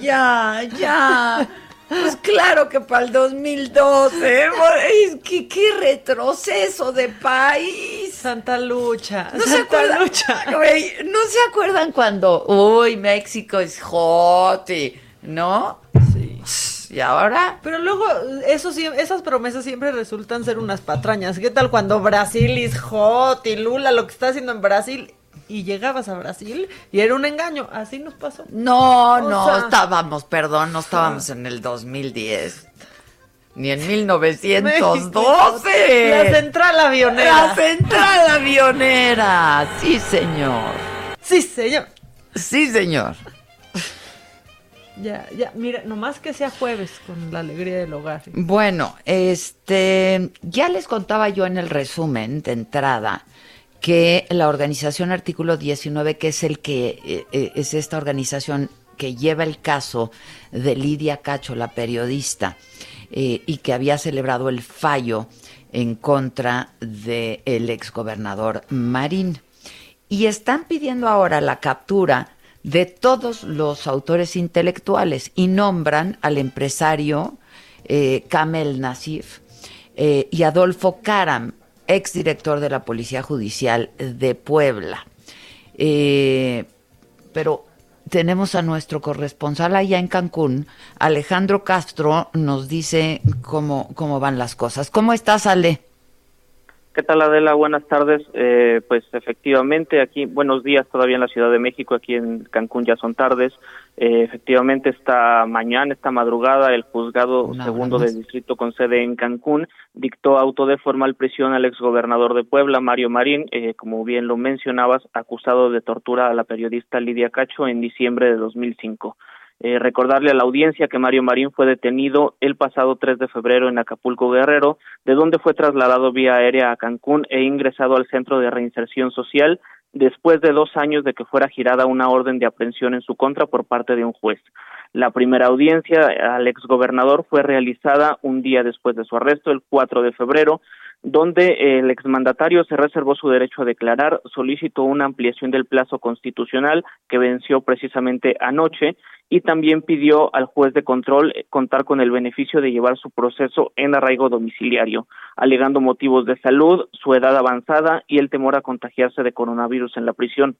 S3: Ya, ya. Pues claro que para el 2012. ¿Qué, qué retroceso de país.
S5: Santa lucha.
S3: No se acuerdan. Lucha. no se acuerdan cuando, uy, México es hot, ¿no? Sí. ¿Y ahora?
S5: Pero luego, eso, esas promesas siempre resultan ser unas patrañas. ¿Qué tal cuando Brasil es hot y Lula lo que está haciendo en Brasil y llegabas a Brasil y era un engaño. Así nos pasó.
S3: No, no, estábamos, perdón, no estábamos en el 2010. Ni en 1912.
S5: La central avionera.
S3: La central avionera. Sí, señor.
S5: Sí, señor.
S3: Sí, señor.
S5: Ya, ya, mira, nomás que sea jueves con la alegría del hogar.
S3: Bueno, este, ya les contaba yo en el resumen de entrada que la organización Artículo 19, que es el que eh, eh, es esta organización que lleva el caso de Lidia Cacho, la periodista, eh, y que había celebrado el fallo en contra del ex exgobernador Marín. Y están pidiendo ahora la captura de todos los autores intelectuales y nombran al empresario Kamel Nasif, y Adolfo Karam, exdirector de la Policía Judicial de Puebla. Eh, pero tenemos a nuestro corresponsal allá en Cancún, Alejandro Castro, nos dice cómo, cómo van las cosas. ¿Cómo estás, Ale?
S22: ¿Qué tal Adela? Buenas tardes. Eh, pues efectivamente aquí, buenos días todavía en la Ciudad de México, aquí en Cancún ya son tardes. Eh, efectivamente esta mañana, esta madrugada, el juzgado segundo del distrito con sede en Cancún dictó auto de formal prisión al exgobernador de Puebla, Mario Marín, eh, como bien lo mencionabas, acusado de tortura a la periodista Lidia Cacho en diciembre de 2005. Eh, recordarle a la audiencia que Mario Marín fue detenido el pasado 3 de febrero en Acapulco Guerrero, de donde fue trasladado vía aérea a Cancún e ingresado al Centro de Reinserción Social después de dos años de que fuera girada una orden de aprehensión en su contra por parte de un juez. La primera audiencia al exgobernador fue realizada un día después de su arresto, el 4 de febrero, donde el exmandatario se reservó su derecho a declarar, solicitó una ampliación del plazo constitucional que venció precisamente anoche y también pidió al juez de control eh, contar con el beneficio de llevar su proceso en arraigo domiciliario, alegando motivos de salud, su edad avanzada y el temor a contagiarse de coronavirus en la prisión.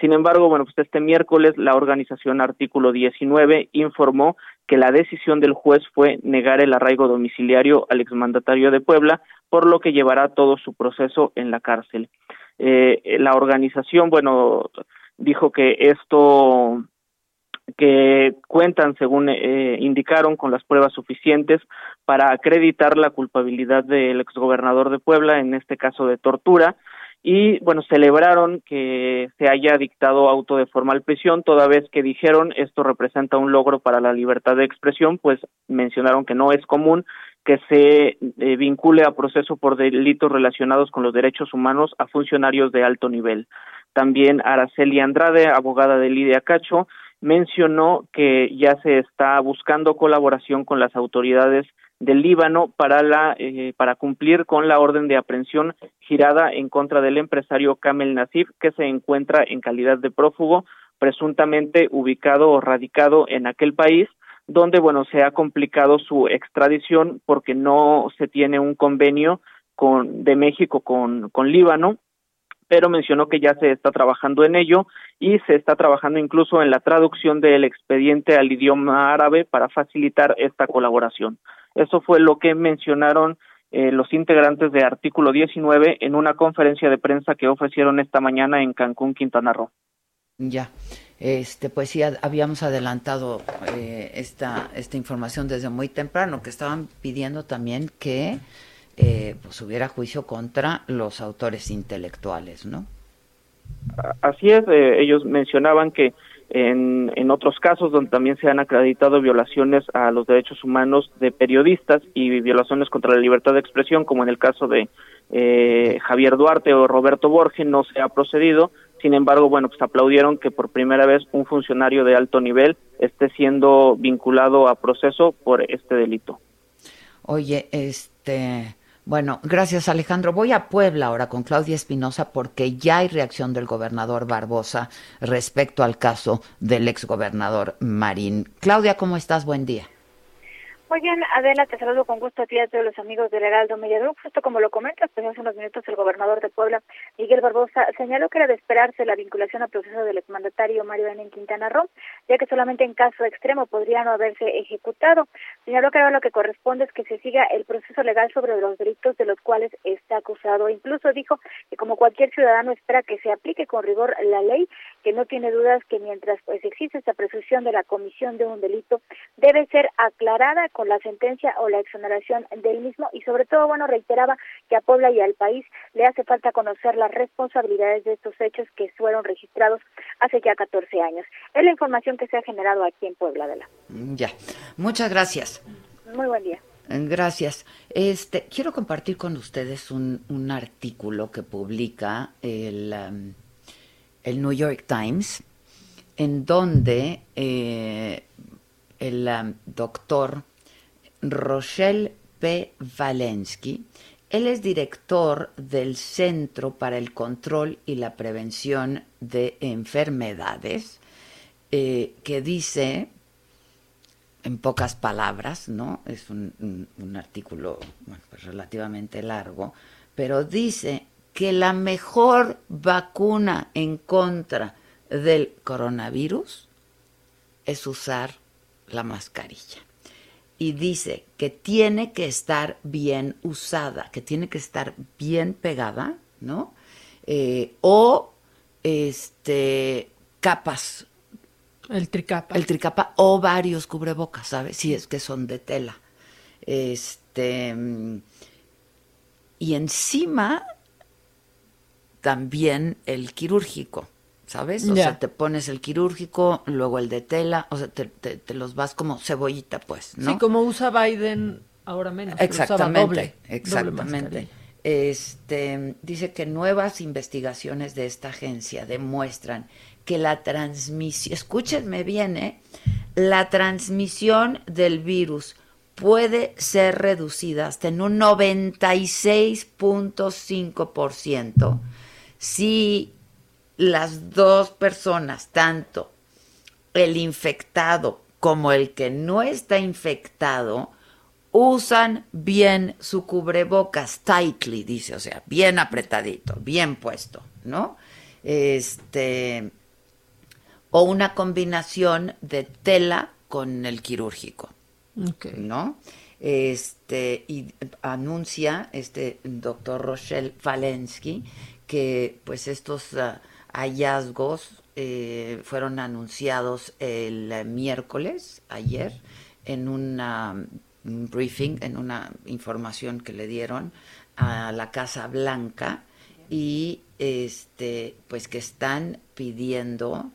S22: Sin embargo, bueno, pues este miércoles la organización Artículo 19 informó que la decisión del juez fue negar el arraigo domiciliario al exmandatario de Puebla, por lo que llevará todo su proceso en la cárcel. Eh, la organización, bueno, dijo que esto que cuentan, según eh, indicaron, con las pruebas suficientes para acreditar la culpabilidad del exgobernador de Puebla, en este caso de tortura, y bueno, celebraron que se haya dictado auto de formal prisión, toda vez que dijeron esto representa un logro para la libertad de expresión, pues mencionaron que no es común que se eh, vincule a proceso por delitos relacionados con los derechos humanos a funcionarios de alto nivel. También Araceli Andrade, abogada de Lidia Cacho, mencionó que ya se está buscando colaboración con las autoridades del Líbano para la eh, para cumplir con la orden de aprehensión girada en contra del empresario Kamel Nasif que se encuentra en calidad de prófugo presuntamente ubicado o radicado en aquel país donde bueno se ha complicado su extradición porque no se tiene un convenio con de México con con Líbano pero mencionó que ya se está trabajando en ello y se está trabajando incluso en la traducción del expediente al idioma árabe para facilitar esta colaboración. Eso fue lo que mencionaron eh, los integrantes de Artículo 19 en una conferencia de prensa que ofrecieron esta mañana en Cancún, Quintana Roo.
S3: Ya, este, pues sí, habíamos adelantado eh, esta, esta información desde muy temprano, que estaban pidiendo también que eh, pues hubiera juicio contra los autores intelectuales, ¿no?
S22: Así es, eh, ellos mencionaban que en, en otros casos donde también se han acreditado violaciones a los derechos humanos de periodistas y violaciones contra la libertad de expresión, como en el caso de eh, Javier Duarte o Roberto Borges, no se ha procedido. Sin embargo, bueno, pues aplaudieron que por primera vez un funcionario de alto nivel esté siendo vinculado a proceso por este delito.
S3: Oye, este, bueno, gracias Alejandro. Voy a Puebla ahora con Claudia Espinosa porque ya hay reacción del gobernador Barbosa respecto al caso del exgobernador Marín. Claudia, ¿cómo estás? Buen día.
S23: Muy bien, Adela, te saludo con gusto a ti y a todos los amigos del Heraldo Mediador. Justo como lo comentas, pues hace unos minutos el gobernador de Puebla, Miguel Barbosa, señaló que era de esperarse la vinculación al proceso del exmandatario Mario en Quintana Roo, ya que solamente en caso extremo podría no haberse ejecutado. Señaló que ahora lo que corresponde es que se siga el proceso legal sobre los delitos de los cuales está acusado. Incluso dijo que como cualquier ciudadano espera que se aplique con rigor la ley, que no tiene dudas que mientras pues existe esta presunción de la comisión de un delito, debe ser aclarada con la sentencia o la exoneración del mismo y sobre todo, bueno, reiteraba que a Puebla y al país le hace falta conocer las responsabilidades de estos hechos que fueron registrados hace ya 14 años. Es la información que se ha generado aquí en Puebla de la.
S3: Ya. Muchas gracias.
S23: Muy buen día.
S3: Gracias. Este, quiero compartir con ustedes un, un artículo que publica el, um, el New York Times, en donde eh, el um, doctor Rochelle P. Valensky. Él es director del Centro para el Control y la Prevención de Enfermedades, eh, que dice, en pocas palabras, ¿no? Es un, artículo pues relativamente largo, pero dice que la mejor vacuna en contra del coronavirus es usar la mascarilla. Y dice que tiene que estar bien usada, que tiene que estar bien pegada, ¿no? Eh, o este capas.
S5: El tricapa.
S3: El tricapa o varios cubrebocas, ¿sabes? Si es que son de tela. Este y encima también el quirúrgico. ¿sabes? O sea, te pones el quirúrgico, luego el de tela, o sea, te, los vas como cebollita, pues, ¿no?
S5: Sí, como usa Biden ahora menos.
S3: Exactamente, exactamente. este, dice que nuevas investigaciones de esta agencia demuestran que la transmisión, escúchenme bien, ¿eh? La transmisión del virus puede ser reducida hasta en un 96.5% si las dos personas, tanto el infectado como el que no está infectado, usan bien su cubrebocas tightly, dice, o sea, bien apretadito, bien puesto, ¿no? Este o una combinación de tela con el quirúrgico, ¿no? Este y anuncia este doctor Rochelle Valensky que pues estos ah, hallazgos eh, fueron anunciados el miércoles, ayer, en una, un briefing, en una información que le dieron a la Casa Blanca y este pues que están pidiendo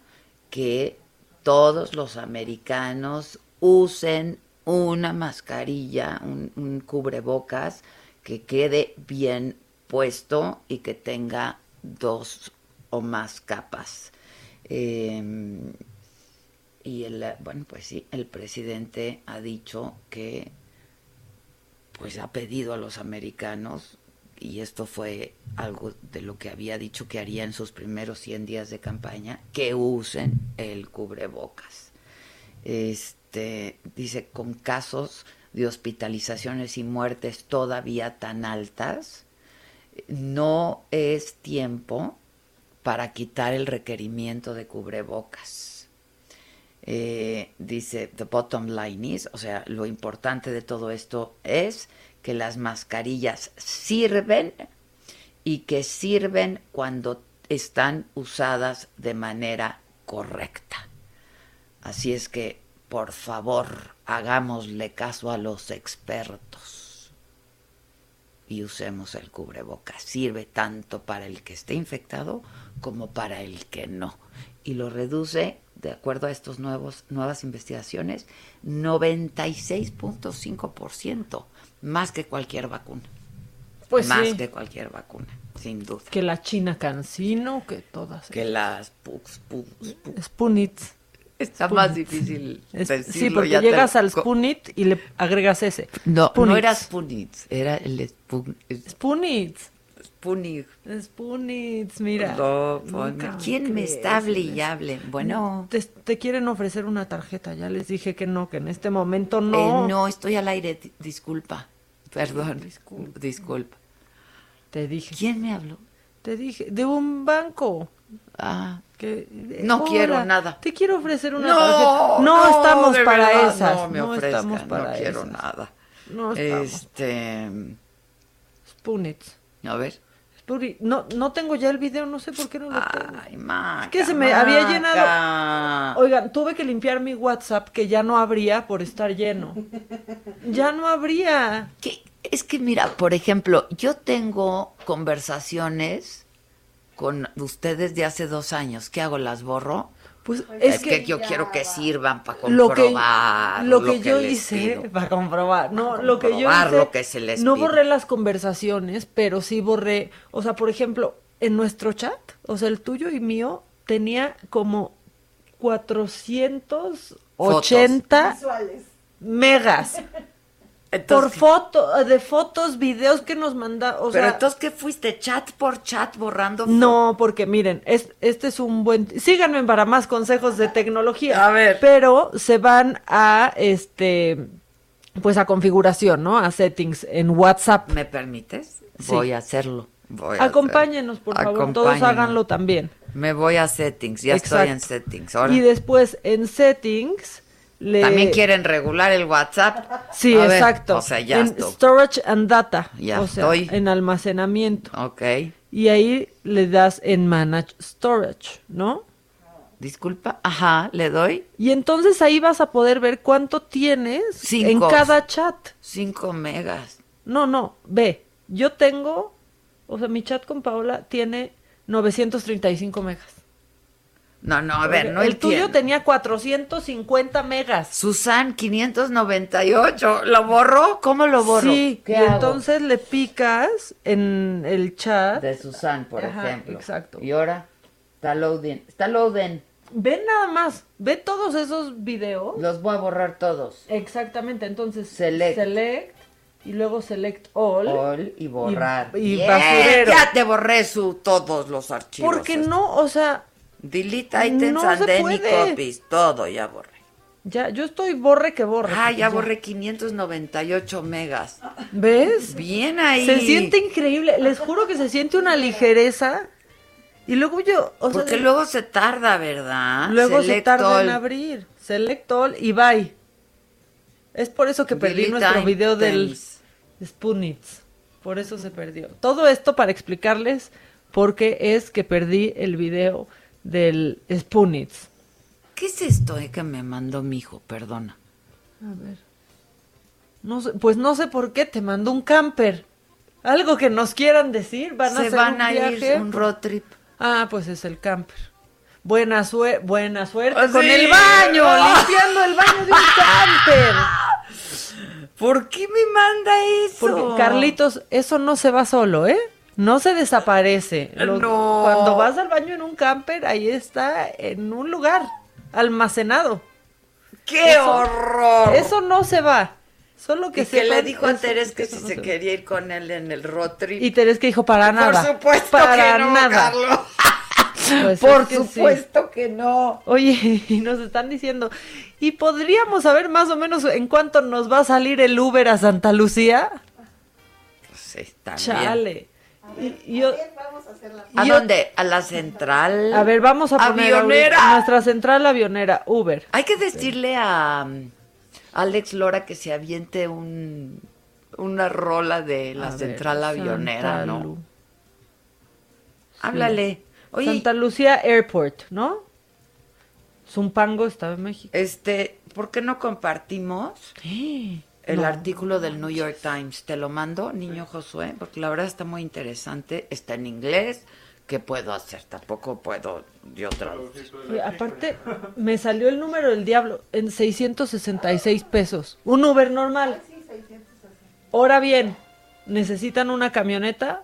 S3: que todos los americanos usen una mascarilla, un, un cubrebocas que quede bien puesto y que tenga dos o más capas. Em, y el, bueno, pues sí, el presidente ha dicho que pues ha pedido a los americanos, y esto fue algo de lo que había dicho que haría en sus primeros 100 días de campaña, que usen el cubrebocas. Este, dice, con casos de hospitalizaciones y muertes todavía tan altas, no es tiempo para quitar el requerimiento de cubrebocas. Eh, dice, the bottom line is, o sea, lo importante de todo esto es que las mascarillas sirven y que sirven cuando están usadas de manera correcta. Así es que, por favor, hagámosle caso a los expertos y usemos el cubrebocas. Sirve tanto para el que esté infectado como para el que no. Y lo reduce, de acuerdo a estas nuevas investigaciones, 96.5%, más que cualquier vacuna. Pues más que cualquier vacuna, sin duda.
S5: Que la China Cancino, que todas.
S3: Que las
S5: Spunits.
S3: Está más difícil decirlo.
S5: Sí, porque llegas al Spunit y le agregas ese.
S3: No, no era Spunit, era el Spun...
S5: Spunit.
S3: Spunit.
S5: Spunit, mira.
S3: ¿Quién me está hable Bueno.
S5: Te, quieren ofrecer una tarjeta, ya les dije que no, que en este momento no.
S3: Eh, no, estoy al aire, disculpa. Perdón, disculpa. disculpa.
S5: Te dije.
S3: ¿Quién me habló?
S5: Te dije, de un banco.
S3: Ah, que no quiero nada.
S5: Te quiero ofrecer una tarjeta. No, estamos para esas.
S3: No me no estamos para no quiero nada. No estamos. Este
S5: Spunits.
S3: A ver.
S5: No, no tengo ya el video, no sé por qué no lo tengo.
S3: Ay, maca,
S5: Es que se me había llenado. Oigan, tuve que limpiar mi WhatsApp que ya no abría por estar lleno. ya no habría.
S3: Es que mira, por ejemplo, yo tengo conversaciones con ustedes de hace dos años. ¿Qué hago? ¿Las borro?
S5: Pues
S3: es, que, yo quiero que sirvan para comprobar
S5: lo que, yo hice para comprobar no lo que yo hice
S3: lo que se les
S5: no borré las conversaciones pero sí borré o sea por ejemplo en nuestro chat o sea el tuyo y mío tenía como 480 megas por foto, de fotos, videos que nos manda, o
S3: Pero
S5: sea,
S3: entonces, ¿qué fuiste? ¿Chat por chat borrando?
S5: No, porque miren, es, este es un buen... Síganme para más consejos de tecnología.
S3: A ver.
S5: Pero se van a, este, pues a configuración, ¿no? A settings en WhatsApp.
S3: ¿Me permites?
S5: Sí.
S3: Voy a hacerlo. Voy a
S5: Acompáñenos, por favor, todos háganlo también.
S3: Me voy a settings, ya estoy en settings. Ahora.
S5: Y después en settings... Le...
S3: También quieren regular el WhatsApp.
S5: Sí,
S3: A ver,
S5: exacto.
S3: o sea, ya
S5: en
S3: estoy.
S5: storage and data.
S3: Ya
S5: o sea,
S3: estoy.
S5: en almacenamiento.
S3: Ok.
S5: Y ahí le das en manage storage, ¿no?
S3: Disculpa, ajá, le doy.
S5: Y entonces ahí vas a poder ver cuánto tienes
S3: Cinco.
S5: en cada chat.
S3: 5 megas.
S5: No, no, ve, yo tengo, o sea, mi chat con Paola tiene 935 megas.
S3: No, no, a ver, no
S5: El
S3: entiendo.
S5: tuyo tenía 450 megas.
S3: Susan, 598. ¿Lo borro? ¿Cómo lo borro?
S5: Sí,
S3: ¿Qué
S5: y
S3: hago?
S5: entonces le picas en el chat.
S3: De Susan, por
S5: Ajá,
S3: ejemplo.
S5: exacto.
S3: Y ahora está loading. Está loading.
S5: Ve nada más, ve todos esos videos.
S3: Los voy a borrar todos.
S5: Exactamente, entonces
S3: Select.
S5: select y luego select all.
S3: All y borrar.
S5: Y, y
S3: Bien,
S5: basurero.
S3: Ya te borré su, todos los archivos.
S5: Porque no, o sea,
S3: Delete items
S5: no
S3: and any copies. Todo ya borré.
S5: ya, yo estoy borre que borre.
S3: Ah, ya borré 598 megas.
S5: ¿Ves?
S3: Bien ahí.
S5: Se siente increíble, les juro que se siente una ligereza. Y luego yo, o sea,
S3: Porque luego se tarda, ¿verdad?
S5: luego se tarda en abrir. Select all y bye. Es por eso que perdí
S3: Delete
S5: nuestro video del. Spunitz. Por eso se perdió. Todo esto para explicarles por qué es que perdí el video del Spunitz.
S3: ¿Qué es esto eh, que me mandó mi hijo? Perdona.
S5: A ver. No sé, pues no sé por qué te mandó un camper. Algo que nos quieran decir. Van a
S3: Se
S5: hacer
S3: van
S5: un
S3: a ir un road trip.
S5: Ah, pues es el camper. Buena, sue- buena suerte
S3: Ah,
S5: con
S3: sí.
S5: el baño,
S3: Ah.
S5: limpiando el baño de un camper.
S3: ¿Por qué me manda eso?
S5: Porque Carlitos, eso no se va solo, ¿eh? No se desaparece. Lo-
S3: No.
S5: Cuando vas al baño en un camper, ahí está en un lugar almacenado.
S3: ¡Qué
S5: Eso-
S3: horror!
S5: Eso no se va. Solo que
S3: y que le dijo a Teres que si
S5: no
S3: se quería ir con él en el road trip.
S5: Y Teres que dijo para nada.
S3: Por supuesto
S5: para
S3: que no,
S5: nada. Pues
S3: Por
S5: sí.
S3: supuesto que no.
S5: Oye, y nos están diciendo, ¿y podríamos saber más o menos en cuánto nos va a salir el Uber a Santa Lucía?
S3: Sí, también.
S5: Chale. Yo-
S3: ¿A
S5: yo-
S3: dónde? ¿A la central?
S5: A ver, vamos a poner
S3: Avionera.
S5: ahorita nuestra central avionera, Uber.
S3: Hay que decirle a um, Alex Lora que se aviente un una rola de la
S5: A ver,
S3: central avionera,
S5: Santa
S3: ¿no?
S5: Lu-
S3: Háblale. Oye,
S5: Santa Lucía Airport, ¿no? Zumpango estaba en México.
S3: este, ¿por qué no compartimos el
S5: No.
S3: artículo del New York Times? Te lo mando, niño Josué, porque la verdad está muy interesante. Está en inglés. ¿Qué puedo hacer? Tampoco puedo yo traducir.
S5: Aparte, me salió el número del diablo en 666 pesos. Un Uber normal. Ahora bien, necesitan una camioneta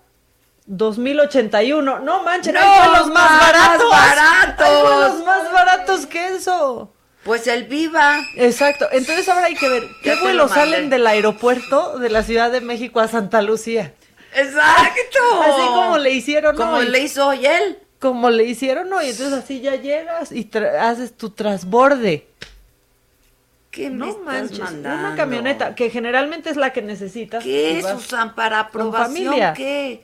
S5: 2081. No manchen,
S3: ¡No,
S5: hay vuelos más
S3: más
S5: baratos.
S3: baratos!
S5: Hay vuelos más baratos que eso.
S3: Pues el Viva.
S5: Exacto. Entonces ahora hay que ver qué vuelos salen del aeropuerto de la Ciudad de México a Santa Lucía.
S3: Exacto.
S5: Así como le hicieron
S3: Como
S5: hoy.
S3: le hizo hoy él.
S5: Como le hicieron hoy. Entonces así ya llegas y haces tu transborde.
S3: ¿Qué me
S5: No
S3: estás
S5: manches,
S3: mandando?
S5: una camioneta que generalmente es la que necesitas.
S3: ¿Qué, Susan, para aprobación?
S5: familia.
S3: ¿Qué?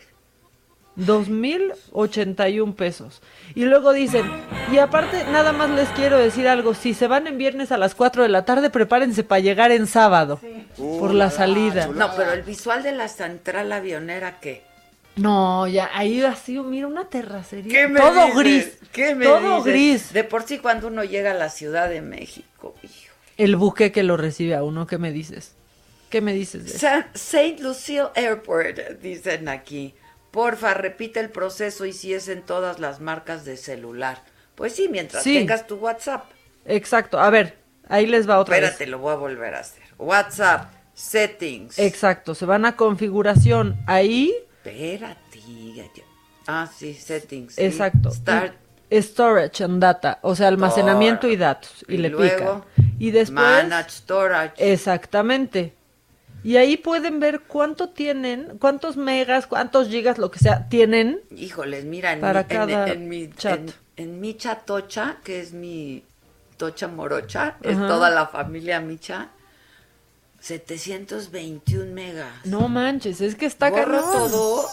S5: Dos mil ochenta y un pesos. Y luego dicen, y aparte nada más les quiero decir algo, si se van en viernes a las 4 de la tarde, prepárense para llegar en sábado, por la salida.
S3: No, pero el visual de la central avionera, ¿qué?
S5: No, ya, ahí así, mira, una terracería.
S3: ¿Qué me
S5: todo
S3: dices?
S5: gris.
S3: ¿Qué me
S5: todo
S3: dices?
S5: gris.
S3: De por sí cuando uno llega a la Ciudad de México, hijo.
S5: El buque que lo recibe a uno, ¿qué me dices? ¿Qué me dices de
S3: Saint Lucille Airport, dicen aquí. Porfa, repite el proceso y si es en todas las marcas de celular. Pues sí, mientras
S5: Sí.
S3: tengas tu WhatsApp.
S5: Exacto, a ver, ahí les va otra
S3: Espérate,
S5: vez.
S3: lo voy a volver a hacer. WhatsApp, settings.
S5: Exacto, se van a configuración, ahí,
S3: Espérate. Ah, sí, settings. sí.
S5: exacto.
S3: Start.
S5: Storage and data, o sea, almacenamiento y datos. Y,
S3: Y
S5: le
S3: luego,
S5: pican. Y después,
S3: Manage storage.
S5: exactamente. Y ahí pueden ver cuánto tienen, cuántos megas, cuántos gigas, lo que sea, tienen.
S3: Híjoles, mira, en,
S5: para
S3: mi,
S5: cada
S3: en, mi
S5: chat.
S3: En, en mi chatocha, que es mi tocha morocha, es toda la familia Micha, 721 megas.
S5: No manches, es que está cabrón.
S3: todo.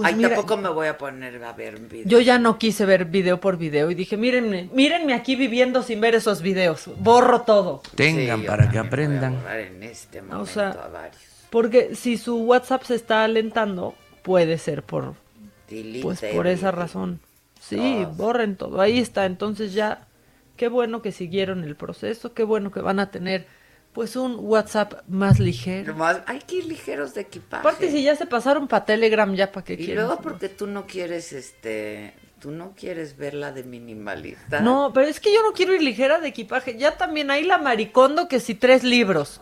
S5: Pues
S3: Ay,
S5: mira,
S3: tampoco me voy a poner a ver video.
S5: Yo ya no quise ver video por video y dije, mírenme, mírenme aquí viviendo sin ver esos videos. Borro todo.
S16: Tengan
S3: Sí,
S16: para que
S3: también voy a
S16: aprendan.
S3: en este momento
S5: O sea,
S3: a varios.
S5: Porque si su WhatsApp se está alentando, puede ser por
S3: Delete
S5: pues por esa razón. Sí, borren todo. Ahí está. Entonces ya, qué bueno que siguieron el proceso, qué bueno que van a tener pues un WhatsApp más ligero.
S3: Hay que ir ligeros de equipaje.
S5: Aparte si ya se pasaron para Telegram, ya para qué
S3: y
S5: quieren.
S3: luego porque tú no quieres, este, tú no quieres verla de minimalista.
S5: No, pero es que yo no quiero ir ligera de equipaje. Ya también hay la maricondo que si tres libros.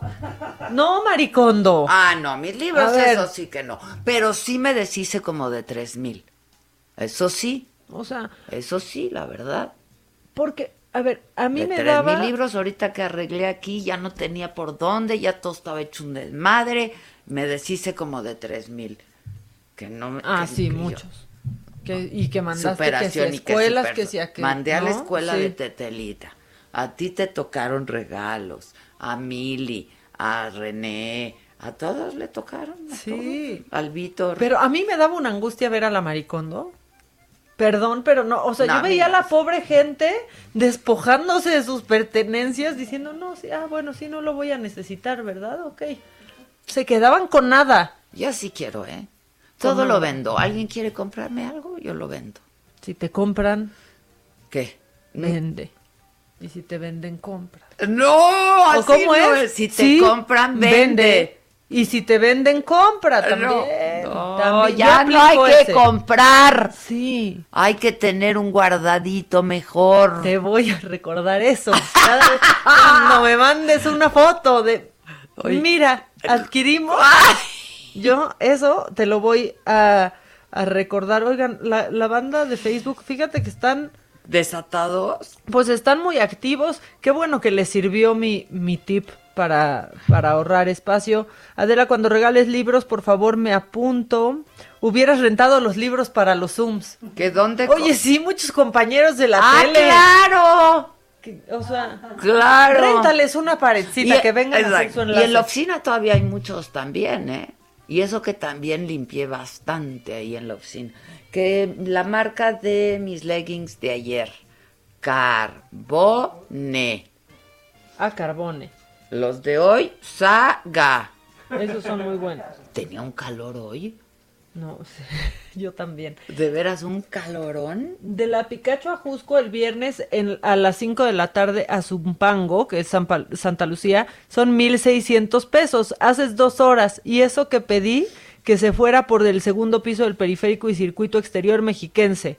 S5: No, maricondo.
S3: Ah, no, mis libros, eso sí que no. Pero sí me deshice como de tres mil. Eso sí.
S5: O sea,
S3: Eso sí, la verdad.
S5: porque, a ver, a mí
S3: de
S5: me
S3: tres
S5: daba...
S3: mil libros ahorita que arreglé aquí, ya no tenía por dónde, ya todo estaba hecho un desmadre. Me deshice como de tres mil. Que no me...
S5: Ah,
S3: que-
S5: sí, muchos. Que, y que mandaste
S3: superación
S5: que si
S3: y que
S5: escuelas,
S3: super-
S5: que si aquel,
S3: Mandé a la escuela
S5: Sí.
S3: de Tetelita. A ti te tocaron regalos. A Mili, a René, a todos le tocaron. a
S5: Sí.
S3: todos. Al Víctor.
S5: Pero a mí me daba una angustia ver a la maricondo. Perdón, pero no, o sea,
S3: No,
S5: yo veía a la pobre gente despojándose de sus pertenencias diciendo, no, sí, ah, bueno, sí, no lo voy a necesitar, ¿verdad? Ok. Se quedaban con nada.
S3: Yo sí quiero, ¿eh? Todo lo vendo. ¿Alguien quiere comprarme algo? Yo lo vendo.
S5: Si te compran,
S3: ¿Qué?
S5: vende. Y si te venden, compra.
S3: No,
S5: ¿O
S3: así
S5: cómo
S3: no
S5: es?
S3: es. Si te
S5: Sí,
S3: compran, vende.
S5: Y si te venden, compra también.
S3: No,
S5: También.
S3: Ya no hay que
S5: ese.
S3: comprar.
S5: Sí.
S3: Hay que tener un guardadito mejor.
S5: Te voy a recordar eso. Cada vez cuando me mandes una foto de, mira, adquirimos. Yo eso te lo voy a, a recordar. Oigan, la, la banda de Facebook, fíjate que están,
S3: Desatados.
S5: pues están muy activos. Qué bueno que les sirvió mi, mi tip para, para ahorrar espacio. Adela, cuando regales libros, por favor me apunto. Hubieras rentado los libros para los Zooms.
S3: ¿Que dónde?
S5: Oye, sí, muchos compañeros de la
S3: ¡Ah,
S5: tele.
S3: claro!
S5: Que- o sea,
S3: Claro.
S5: réntales una paredcita
S3: Y-
S5: que vengan a hacer su
S3: Y
S5: enlace.
S3: en la oficina todavía hay muchos también, ¿eh? Y eso que también limpié bastante ahí en la oficina. Que la marca de mis leggings de ayer, Carbone.
S5: Ah, Carbone.
S3: Los de hoy, Saga.
S5: Esos son muy buenos.
S3: Tenía un calor hoy.
S5: No sé, yo también.
S3: ¿De veras un calorón?
S5: De la Picacho a Jusco el viernes en, a las 5 de la tarde a Zumpango, que es San Santa Lucía, son 1.600 pesos. Haces dos horas. Y eso que pedí, que se fuera por el segundo piso del periférico y circuito exterior mexiquense.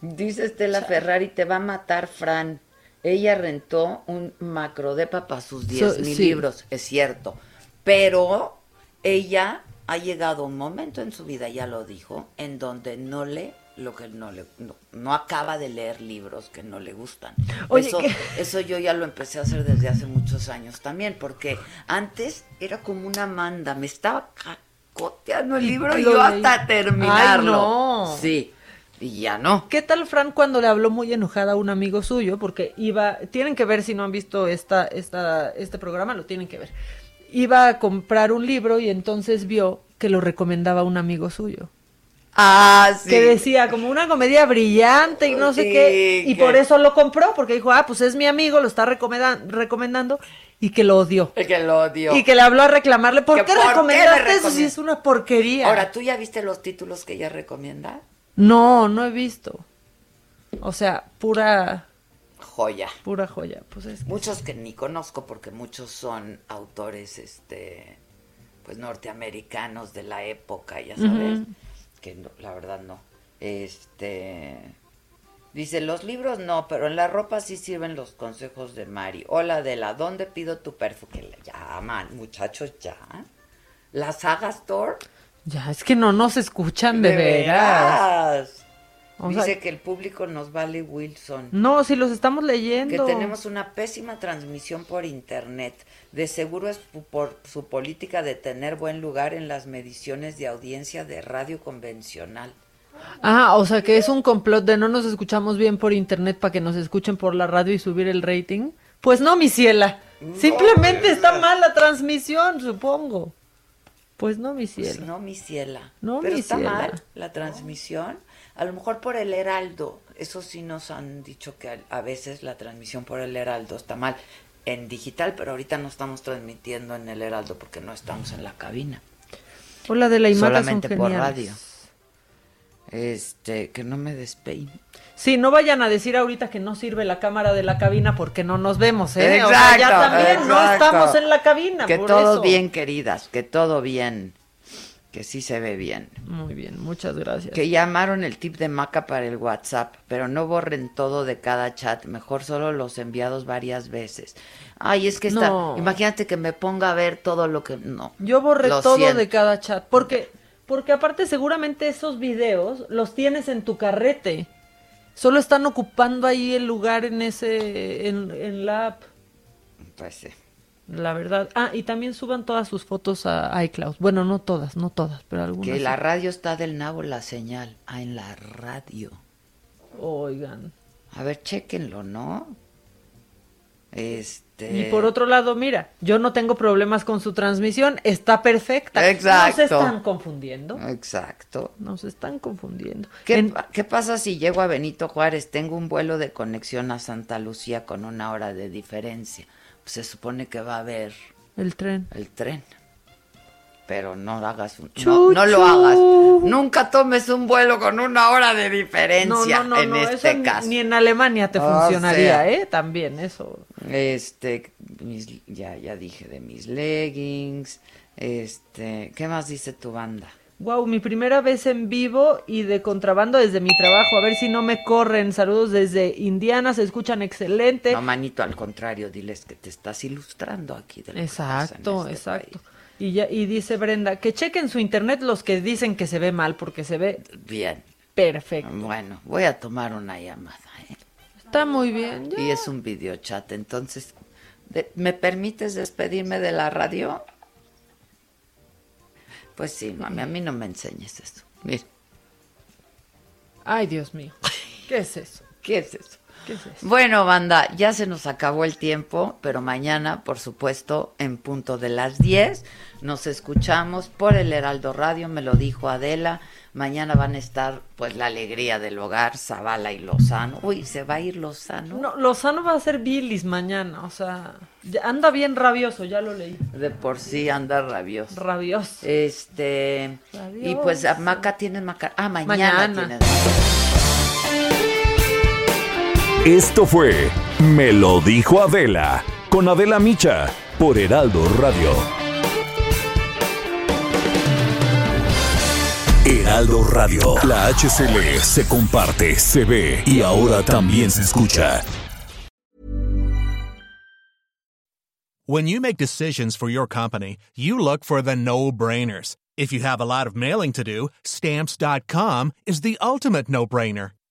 S3: Dice Estela Ferrari, te va a matar Fran. Ella rentó un macrodepa para sus 10 mil
S5: sí.
S3: libros, es cierto. Pero ella ha llegado un momento en su vida, ya lo dijo, en donde no lee lo que no le no, no acaba de leer libros que no le gustan.
S5: Oye,
S3: eso,
S5: ¿qué?
S3: eso yo ya lo empecé a hacer desde hace muchos años también, porque antes era como una manda, me estaba cacoteando el libro y yo
S5: leí.
S3: hasta terminarlo.
S5: Ay, no.
S3: Sí, y ya no.
S5: ¿Qué tal Fran cuando le habló muy enojada a un amigo suyo? Porque iba, tienen que ver si no han visto esta, esta, este programa, lo tienen que ver. Iba a comprar un libro y entonces vio que lo recomendaba un amigo suyo.
S3: Ah, sí.
S5: Que decía como una comedia brillante y no sé qué. Y
S3: que-
S5: por eso lo compró, porque dijo, ah, pues es mi amigo, lo está recomenda- recomendando. Y que lo odió.
S3: Que lo odio.
S5: Y que le habló a reclamarle, ¿por qué
S3: por
S5: recomendaste eso si es una porquería?
S3: Ahora, ¿tú ya viste los títulos que ella recomienda?
S5: No, no he visto. O sea, pura,
S3: Joya.
S5: pura joya. Pues es que
S3: Muchos que ni conozco porque muchos son autores, este, pues norteamericanos de la época, ya sabes. Que no- la verdad no. Este, dice, los libros no, pero en la ropa sí sirven los consejos de Mari. Hola, de la, ¿dónde pido tu perfume? Que le llaman, muchachos, ya. La Saga Store.
S5: Ya, es que no nos escuchan de, veras.
S3: veras. Dice que el público nos vale Wilson.
S5: No, si los estamos leyendo.
S3: Que tenemos una pésima transmisión por internet. De seguro es por su política de tener buen lugar en las mediciones de audiencia de radio convencional.
S5: Ah, o sea que es un complot de no nos escuchamos bien por internet para que nos escuchen por la radio y subir el rating. Pues no, mi ciela. Simplemente está mal la transmisión, supongo. Pues no, mi pues ciela.
S3: no, mi ciela. No, Pero está mal la transmisión. A lo mejor por el Heraldo. Eso sí nos han dicho que a veces la transmisión por el Heraldo está mal en digital, pero ahorita no estamos transmitiendo en el Heraldo porque no estamos en la cabina.
S5: Hola de la imagen
S3: Solamente por radio. Este, que no me despeine.
S5: Sí, no vayan a decir ahorita que no sirve la cámara de la cabina porque no nos vemos, ¿eh? Exacto, ya también no estamos en la cabina.
S3: Que todo bien, queridas, que todo bien que sí se ve bien.
S5: Muy bien, muchas gracias.
S3: Que llamaron el tip de Maca para el WhatsApp, pero no borren todo de cada chat, mejor solo los enviados varias veces. Ay, es que está, imagínate que me ponga a ver todo lo que no.
S5: Yo borré todo de cada chat, porque porque aparte seguramente esos videos los tienes en tu carrete. Solo están ocupando ahí el lugar en ese en, en la app.
S3: Pues sí.
S5: La verdad. Ah, y también suban todas sus fotos a iCloud. Bueno, no todas, no todas, pero algunas.
S3: Que la radio está del nabo la señal. Ah, en la radio.
S5: Oigan.
S3: A ver, chequenlo, ¿no? Este...
S5: Y por otro lado, mira, yo no tengo problemas con su transmisión, está perfecta. Exacto. se están confundiendo.
S3: Exacto.
S5: Nos están confundiendo.
S3: ¿Qué, ¿Qué pasa si llego a Benito Juárez? Tengo un vuelo de conexión a Santa Lucía con una hora de diferencia se supone que va a haber
S5: el tren.
S3: El tren. Pero no hagas un, no, lo hagas. Nunca tomes un vuelo con una hora de diferencia en este caso.
S5: Ni, en Alemania te funcionaría, ¿eh? También eso.
S3: Este, ya ya dije de mis leggings. Este, ¿qué más dice tu banda?
S5: Wow, mi primera vez en vivo y de contrabando desde mi trabajo. A ver si no me corren. Saludos desde Indiana, se escuchan excelente.
S3: No, manito, al contrario, diles que te estás ilustrando aquí.
S5: exacto, este exacto. Y, ya, y dice Brenda, que chequen su internet los que dicen que se ve mal, porque se ve
S3: bien.
S5: Perfecto.
S3: Bueno, voy a tomar una llamada. ¿eh?
S5: Está muy bien.
S3: Y es un video chat, entonces, ¿me permites despedirme de la radio? Pues sí, mami, a mí no me enseñes eso. Mira.
S5: Ay, Dios mío.
S3: ¿Qué es eso? ¿Qué es eso? Bueno, banda, ya se nos acabó el tiempo, pero mañana, por supuesto, en punto de las 10, nos escuchamos por el Heraldo Radio, me lo dijo Adela. Mañana van a estar, pues, la alegría del hogar, Zavala y Lozano. Uy, ¿se va a ir Lozano?
S5: No, Lozano va a ser Billis mañana, o sea, anda bien rabioso, ya lo leí.
S3: De por sí anda rabioso.
S5: Rabioso.
S3: Este, y pues Maca tiene Maca. Ah, mañana, mañana.
S2: Esto fue Me lo dijo Adela, con Adela Micha, por Heraldo Radio. Heraldo Radio. La HCL se comparte, se ve y ahora también se escucha.
S24: When you make decisions for your company, you look for the no-brainers. If you have a lot of mailing to do, stamps.com is the ultimate no-brainer.